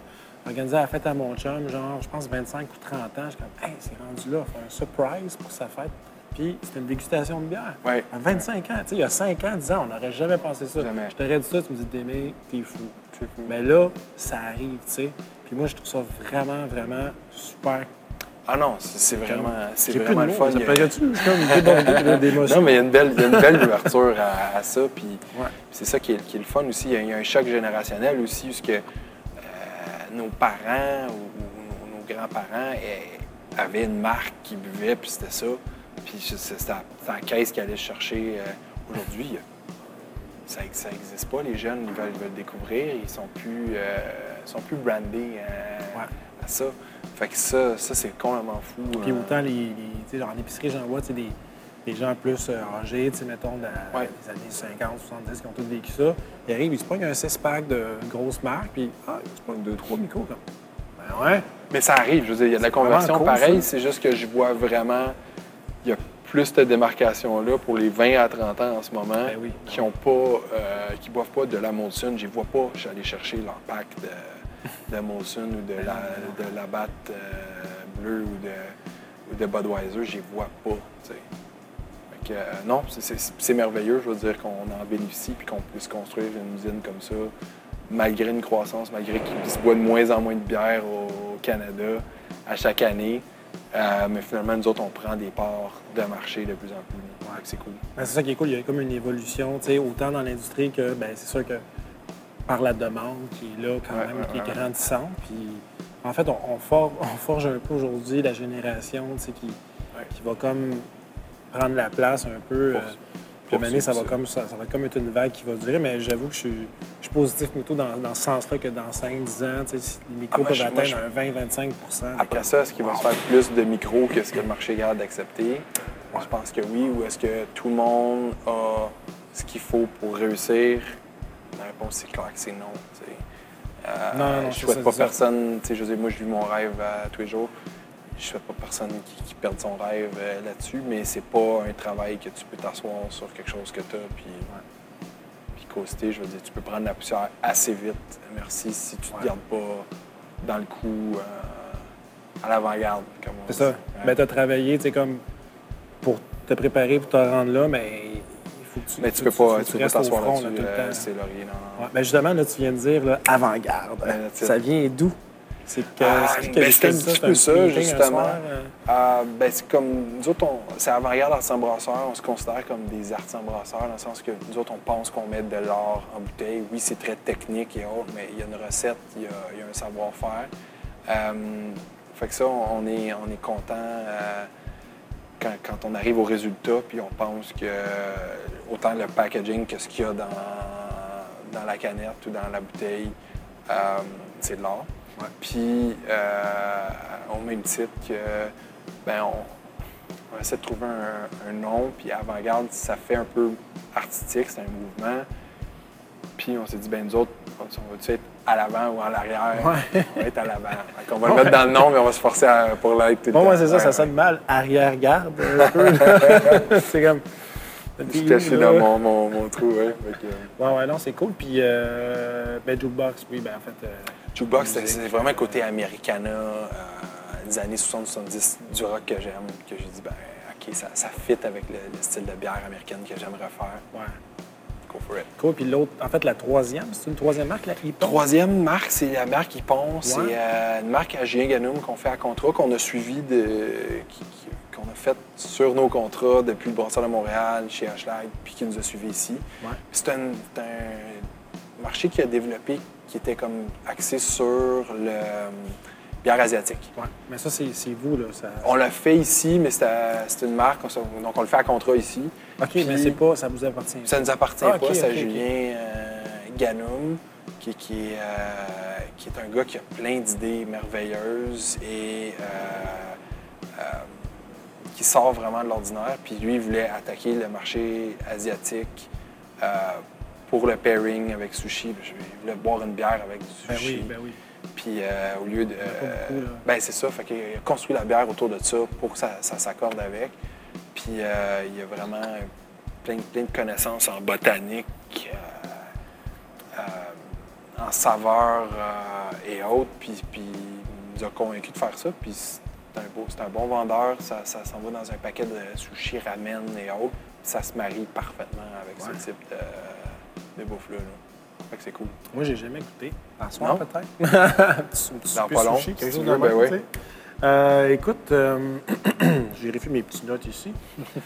organiser la fête à mon chum, genre, je pense 25 ou 30 ans. Je suis comme, hey, c'est rendu là, faire un surprise pour sa fête. Puis, c'était une dégustation de bière. Ouais. À 25 ans, tu sais, il y a 5 ans, 10 ans, on n'aurait jamais pensé ça. Jamais. Je t'aurais dit ça, tu me dis, Démé, t'es fou. Fou. Mais là, ça arrive, tu sais. Puis moi, je trouve ça vraiment, vraiment super. Ah non, c'est vraiment, c'est vraiment le fun. ça a- comme d'émotions. Non, mais il y a une belle, il y a une belle ouverture à, à ça. Puis Ouais. c'est ça qui est, qui est le fun aussi. Il y, a, il y a un choc générationnel aussi, où ce que, euh, nos parents ou, ou nos, nos grands-parents eh, avaient une marque qui buvait, puis c'était ça. Puis c'est- la caisse qu'ils allaient chercher. euh, Aujourd'hui, ça n'existe pas. Les jeunes, ils veulent, ils veulent découvrir. Ils sont plus, euh, sont plus brandés à, Ouais. à ça. Fait que ça, ça c'est complètement fou. Puis euh. autant, les, les- genre, en épicerie, j'en vois des, des gens plus âgés, mettons, Ouais. des années 50, 70, qui ont tous vécu ça. Ils arrivent, ils se pognent un 6-pack de grosses marques, puis ah, ils se pognent 2-3 micros, comme. Ben ouais. Mais ça arrive, je veux dire, il y a de la conversion cool, pareil, c'est juste que je vois vraiment, il y a plus de démarcation-là pour les 20 à 30 ans en ce moment Ben oui. qui ont pas, euh, qui boivent pas de la Molson. Je les vois pas, je suis allé chercher leur pack de, de Molson ou de la, de la batte euh, bleue ou de, ou de Budweiser, je les vois pas. Fait que, euh, non, c'est- merveilleux, je veux dire, qu'on en bénéficie puis qu'on puisse construire une usine comme ça, malgré une croissance, malgré qu'il se boit de moins en moins de bière au Canada à chaque année. Euh, mais finalement, nous autres, on prend des parts de marché de plus en plus. Que C'est cool. Ben, c'est ça qui est cool, il y a comme une évolution, autant dans l'industrie que, ben, c'est sûr que par la demande qui est là quand Ouais, même, ouais, qui est ouais. grandissante. Puis, en fait, on, on for- on forge un peu aujourd'hui la génération, qui, qui va comme prendre la place un peu. Pour- euh, puis à ça va, ça. comme, ça, ça va être comme être une vague qui va durer, mais j'avoue que je suis, je suis positif plutôt dans, dans ce sens-là que dans 5-10 ans, tu sais, si les micros Ah, peuvent je- moi, atteindre je- un 20-25% Après ça, est-ce qu'il va se faire plus de micros que ce que le marché capable d'accepter? Je pense que oui. Ou est-ce que tout le monde a ce qu'il faut pour réussir? La réponse, c'est clair que c'est non. tu sais. Euh, Non, non, je c'est souhaite pas personne. tu sais, Je veux dire, moi, je vis mon rêve à tous les jours. Je souhaite pas personne qui, qui perde son rêve euh, là-dessus, mais c'est pas un travail que tu peux t'asseoir sur quelque chose que tu as. Puis, puis coaster, je veux dire, tu peux prendre la poussière assez vite. Merci si tu te Ouais. gardes pas dans le coup euh, à l'avant-garde. comme C'est ça. Ouais. Ben, tu as travaillé, tu sais, comme pour te préparer, pour te rendre là, mais il faut que tu mais tu peux pas, tu peux t'asseoir là-dessus, là, euh, temps. c'est laurier. Non, non. Ouais, ben justement, là, tu viens de dire avant-garde. Ben, ça vient d'où? C'est que Ah, ben, c'est un petit peu ça, meeting justement. euh? Ah, ben, c'est comme, nous autres, on- c'est avant-garde artisan brasseur, on se considère comme des artisans brasseurs, dans le sens que nous autres, on pense qu'on met de l'or en bouteille. Oui, c'est très technique et autres, mais il y a une recette, il y a, il y a un savoir-faire. Euh, fait que ça, on est, on est content euh, quand, quand on arrive au résultat, puis on pense que euh, autant le packaging que ce qu'il y a dans, dans la canette ou dans la bouteille, c'est de l'or. Puis, euh, au même titre que, ben, on, on essaie de trouver un, un nom, puis avant-garde, ça fait un peu artistique, c'est un mouvement. Puis, on s'est dit, ben, nous autres, on va-tu être à l'avant ou à l'arrière? Ouais. On va être à l'avant. Qu'on va le mettre dans le nom, mais on va se forcer à- pour l'être tout le Bon, temps. ouais, c'est ça, ça Ouais, sonne mal. Arrière-garde, un peu. c'est comme. ouais. Je suis caché dans mon, mon, mon trou, ouais. Que, euh, Ouais, ouais, non, c'est cool. Puis, euh, ben, Jukebox, oui, ben, en fait. euh, Jukebox, c'est- c'est vraiment euh, côté Americana, euh, des années 60-70, du rock que j'aime, que j'ai dit, ben, OK, ça, ça fit avec le, le style de bière américaine que j'aimerais faire. Ouais. Go for it. Cool. Puis l'autre, en fait, la troisième, c'est une troisième marque, la? Troisième marque, c'est la marque Ypon. C'est Ouais. euh, une marque à Julien Ganoum qu'on fait à contrat, qu'on a suivi, de, qui- qui- qu'on a fait sur nos contrats depuis le Brasseur de Montréal, chez Ashlag, puis qui nous a suivis ici. Ouais. C'est un, c'est un marché qui a développé, qui était comme axé sur le euh, bière asiatique. Ouais. Mais ça, c'est vous, là. Ça... On l'a fait ici, mais c'est une marque, on donc on le fait à contrat ici. OK, Puis- mais c'est pas... Ça vous appartient. Ça nous appartient Ah, pas, c'est. Julien euh, Ganoum, qui, euh, qui est un gars qui a plein d'idées merveilleuses et euh, qui sort vraiment de l'ordinaire. Puis lui, il voulait attaquer le marché asiatique pour le pairing avec sushi. Il voulait boire une bière avec du Ben sushi. oui, ben oui. Puis euh, au lieu de. ben c'est ça, fait qu'il a construit la bière autour de ça pour que ça, ça s'accorde avec. Puis euh, il y a vraiment plein, plein de connaissances en botanique, euh, euh, en saveur et autres. Puis, puis il nous a convaincus de faire ça. Puis c'est un, beau, c'est un bon vendeur, ça, ça s'en va dans un paquet de sushi, ramen et autres. Ça se marie parfaitement avec Ouais. ce type de, de bouffe-là. là. Fait que c'est cool. Moi, j'ai jamais goûté. À soir, Non? peut-être. Dans pas long, sushi, quelque chose de ben oui. Euh, écoute, euh, je vérifie mes petites notes ici.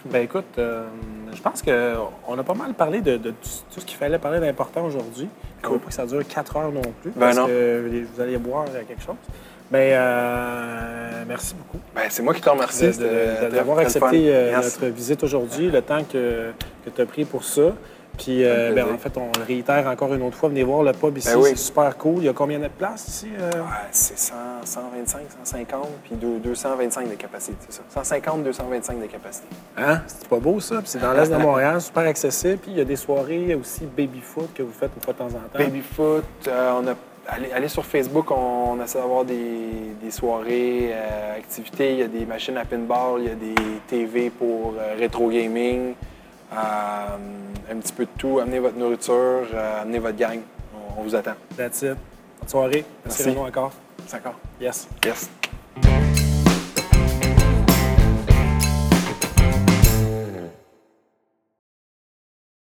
ben écoute, euh, je pense qu'on a pas mal parlé de, de tout ce qu'il fallait parler d'important aujourd'hui. Il ne faut Cool. pas que ça dure quatre heures non plus, Ben parce non. que vous allez boire quelque chose. Ben, merci beaucoup Ben, c'est moi qui te remercie. d'avoir accepté notre visite aujourd'hui, le temps que, que tu as pris pour ça. Puis, euh, ben, en fait, on le réitère encore une autre fois. Venez voir le pub ici, Ben oui. c'est super cool. Il y a combien de places ici? euh? Ouais, c'est 100, 125, 150, puis deux- 225 de capacité, c'est ça. 150, 225 de capacité. Hein? C'est pas beau ça? Puis c'est dans l'est de Montréal, super accessible. Puis il y a des soirées aussi baby-foot que vous faites une fois de temps en temps. Babyfoot, euh, on a allez, allez sur Facebook, on, on essaie d'avoir des, des soirées, activités. Il y a des machines à pinball, il y a des TV pour rétro gaming, un petit peu de tout. Amenez votre nourriture, euh, amenez votre gang. On, on vous attend. That's it. Bonne soirée. Merci, Merci. Renaud encore. Encore. Yes. Yes.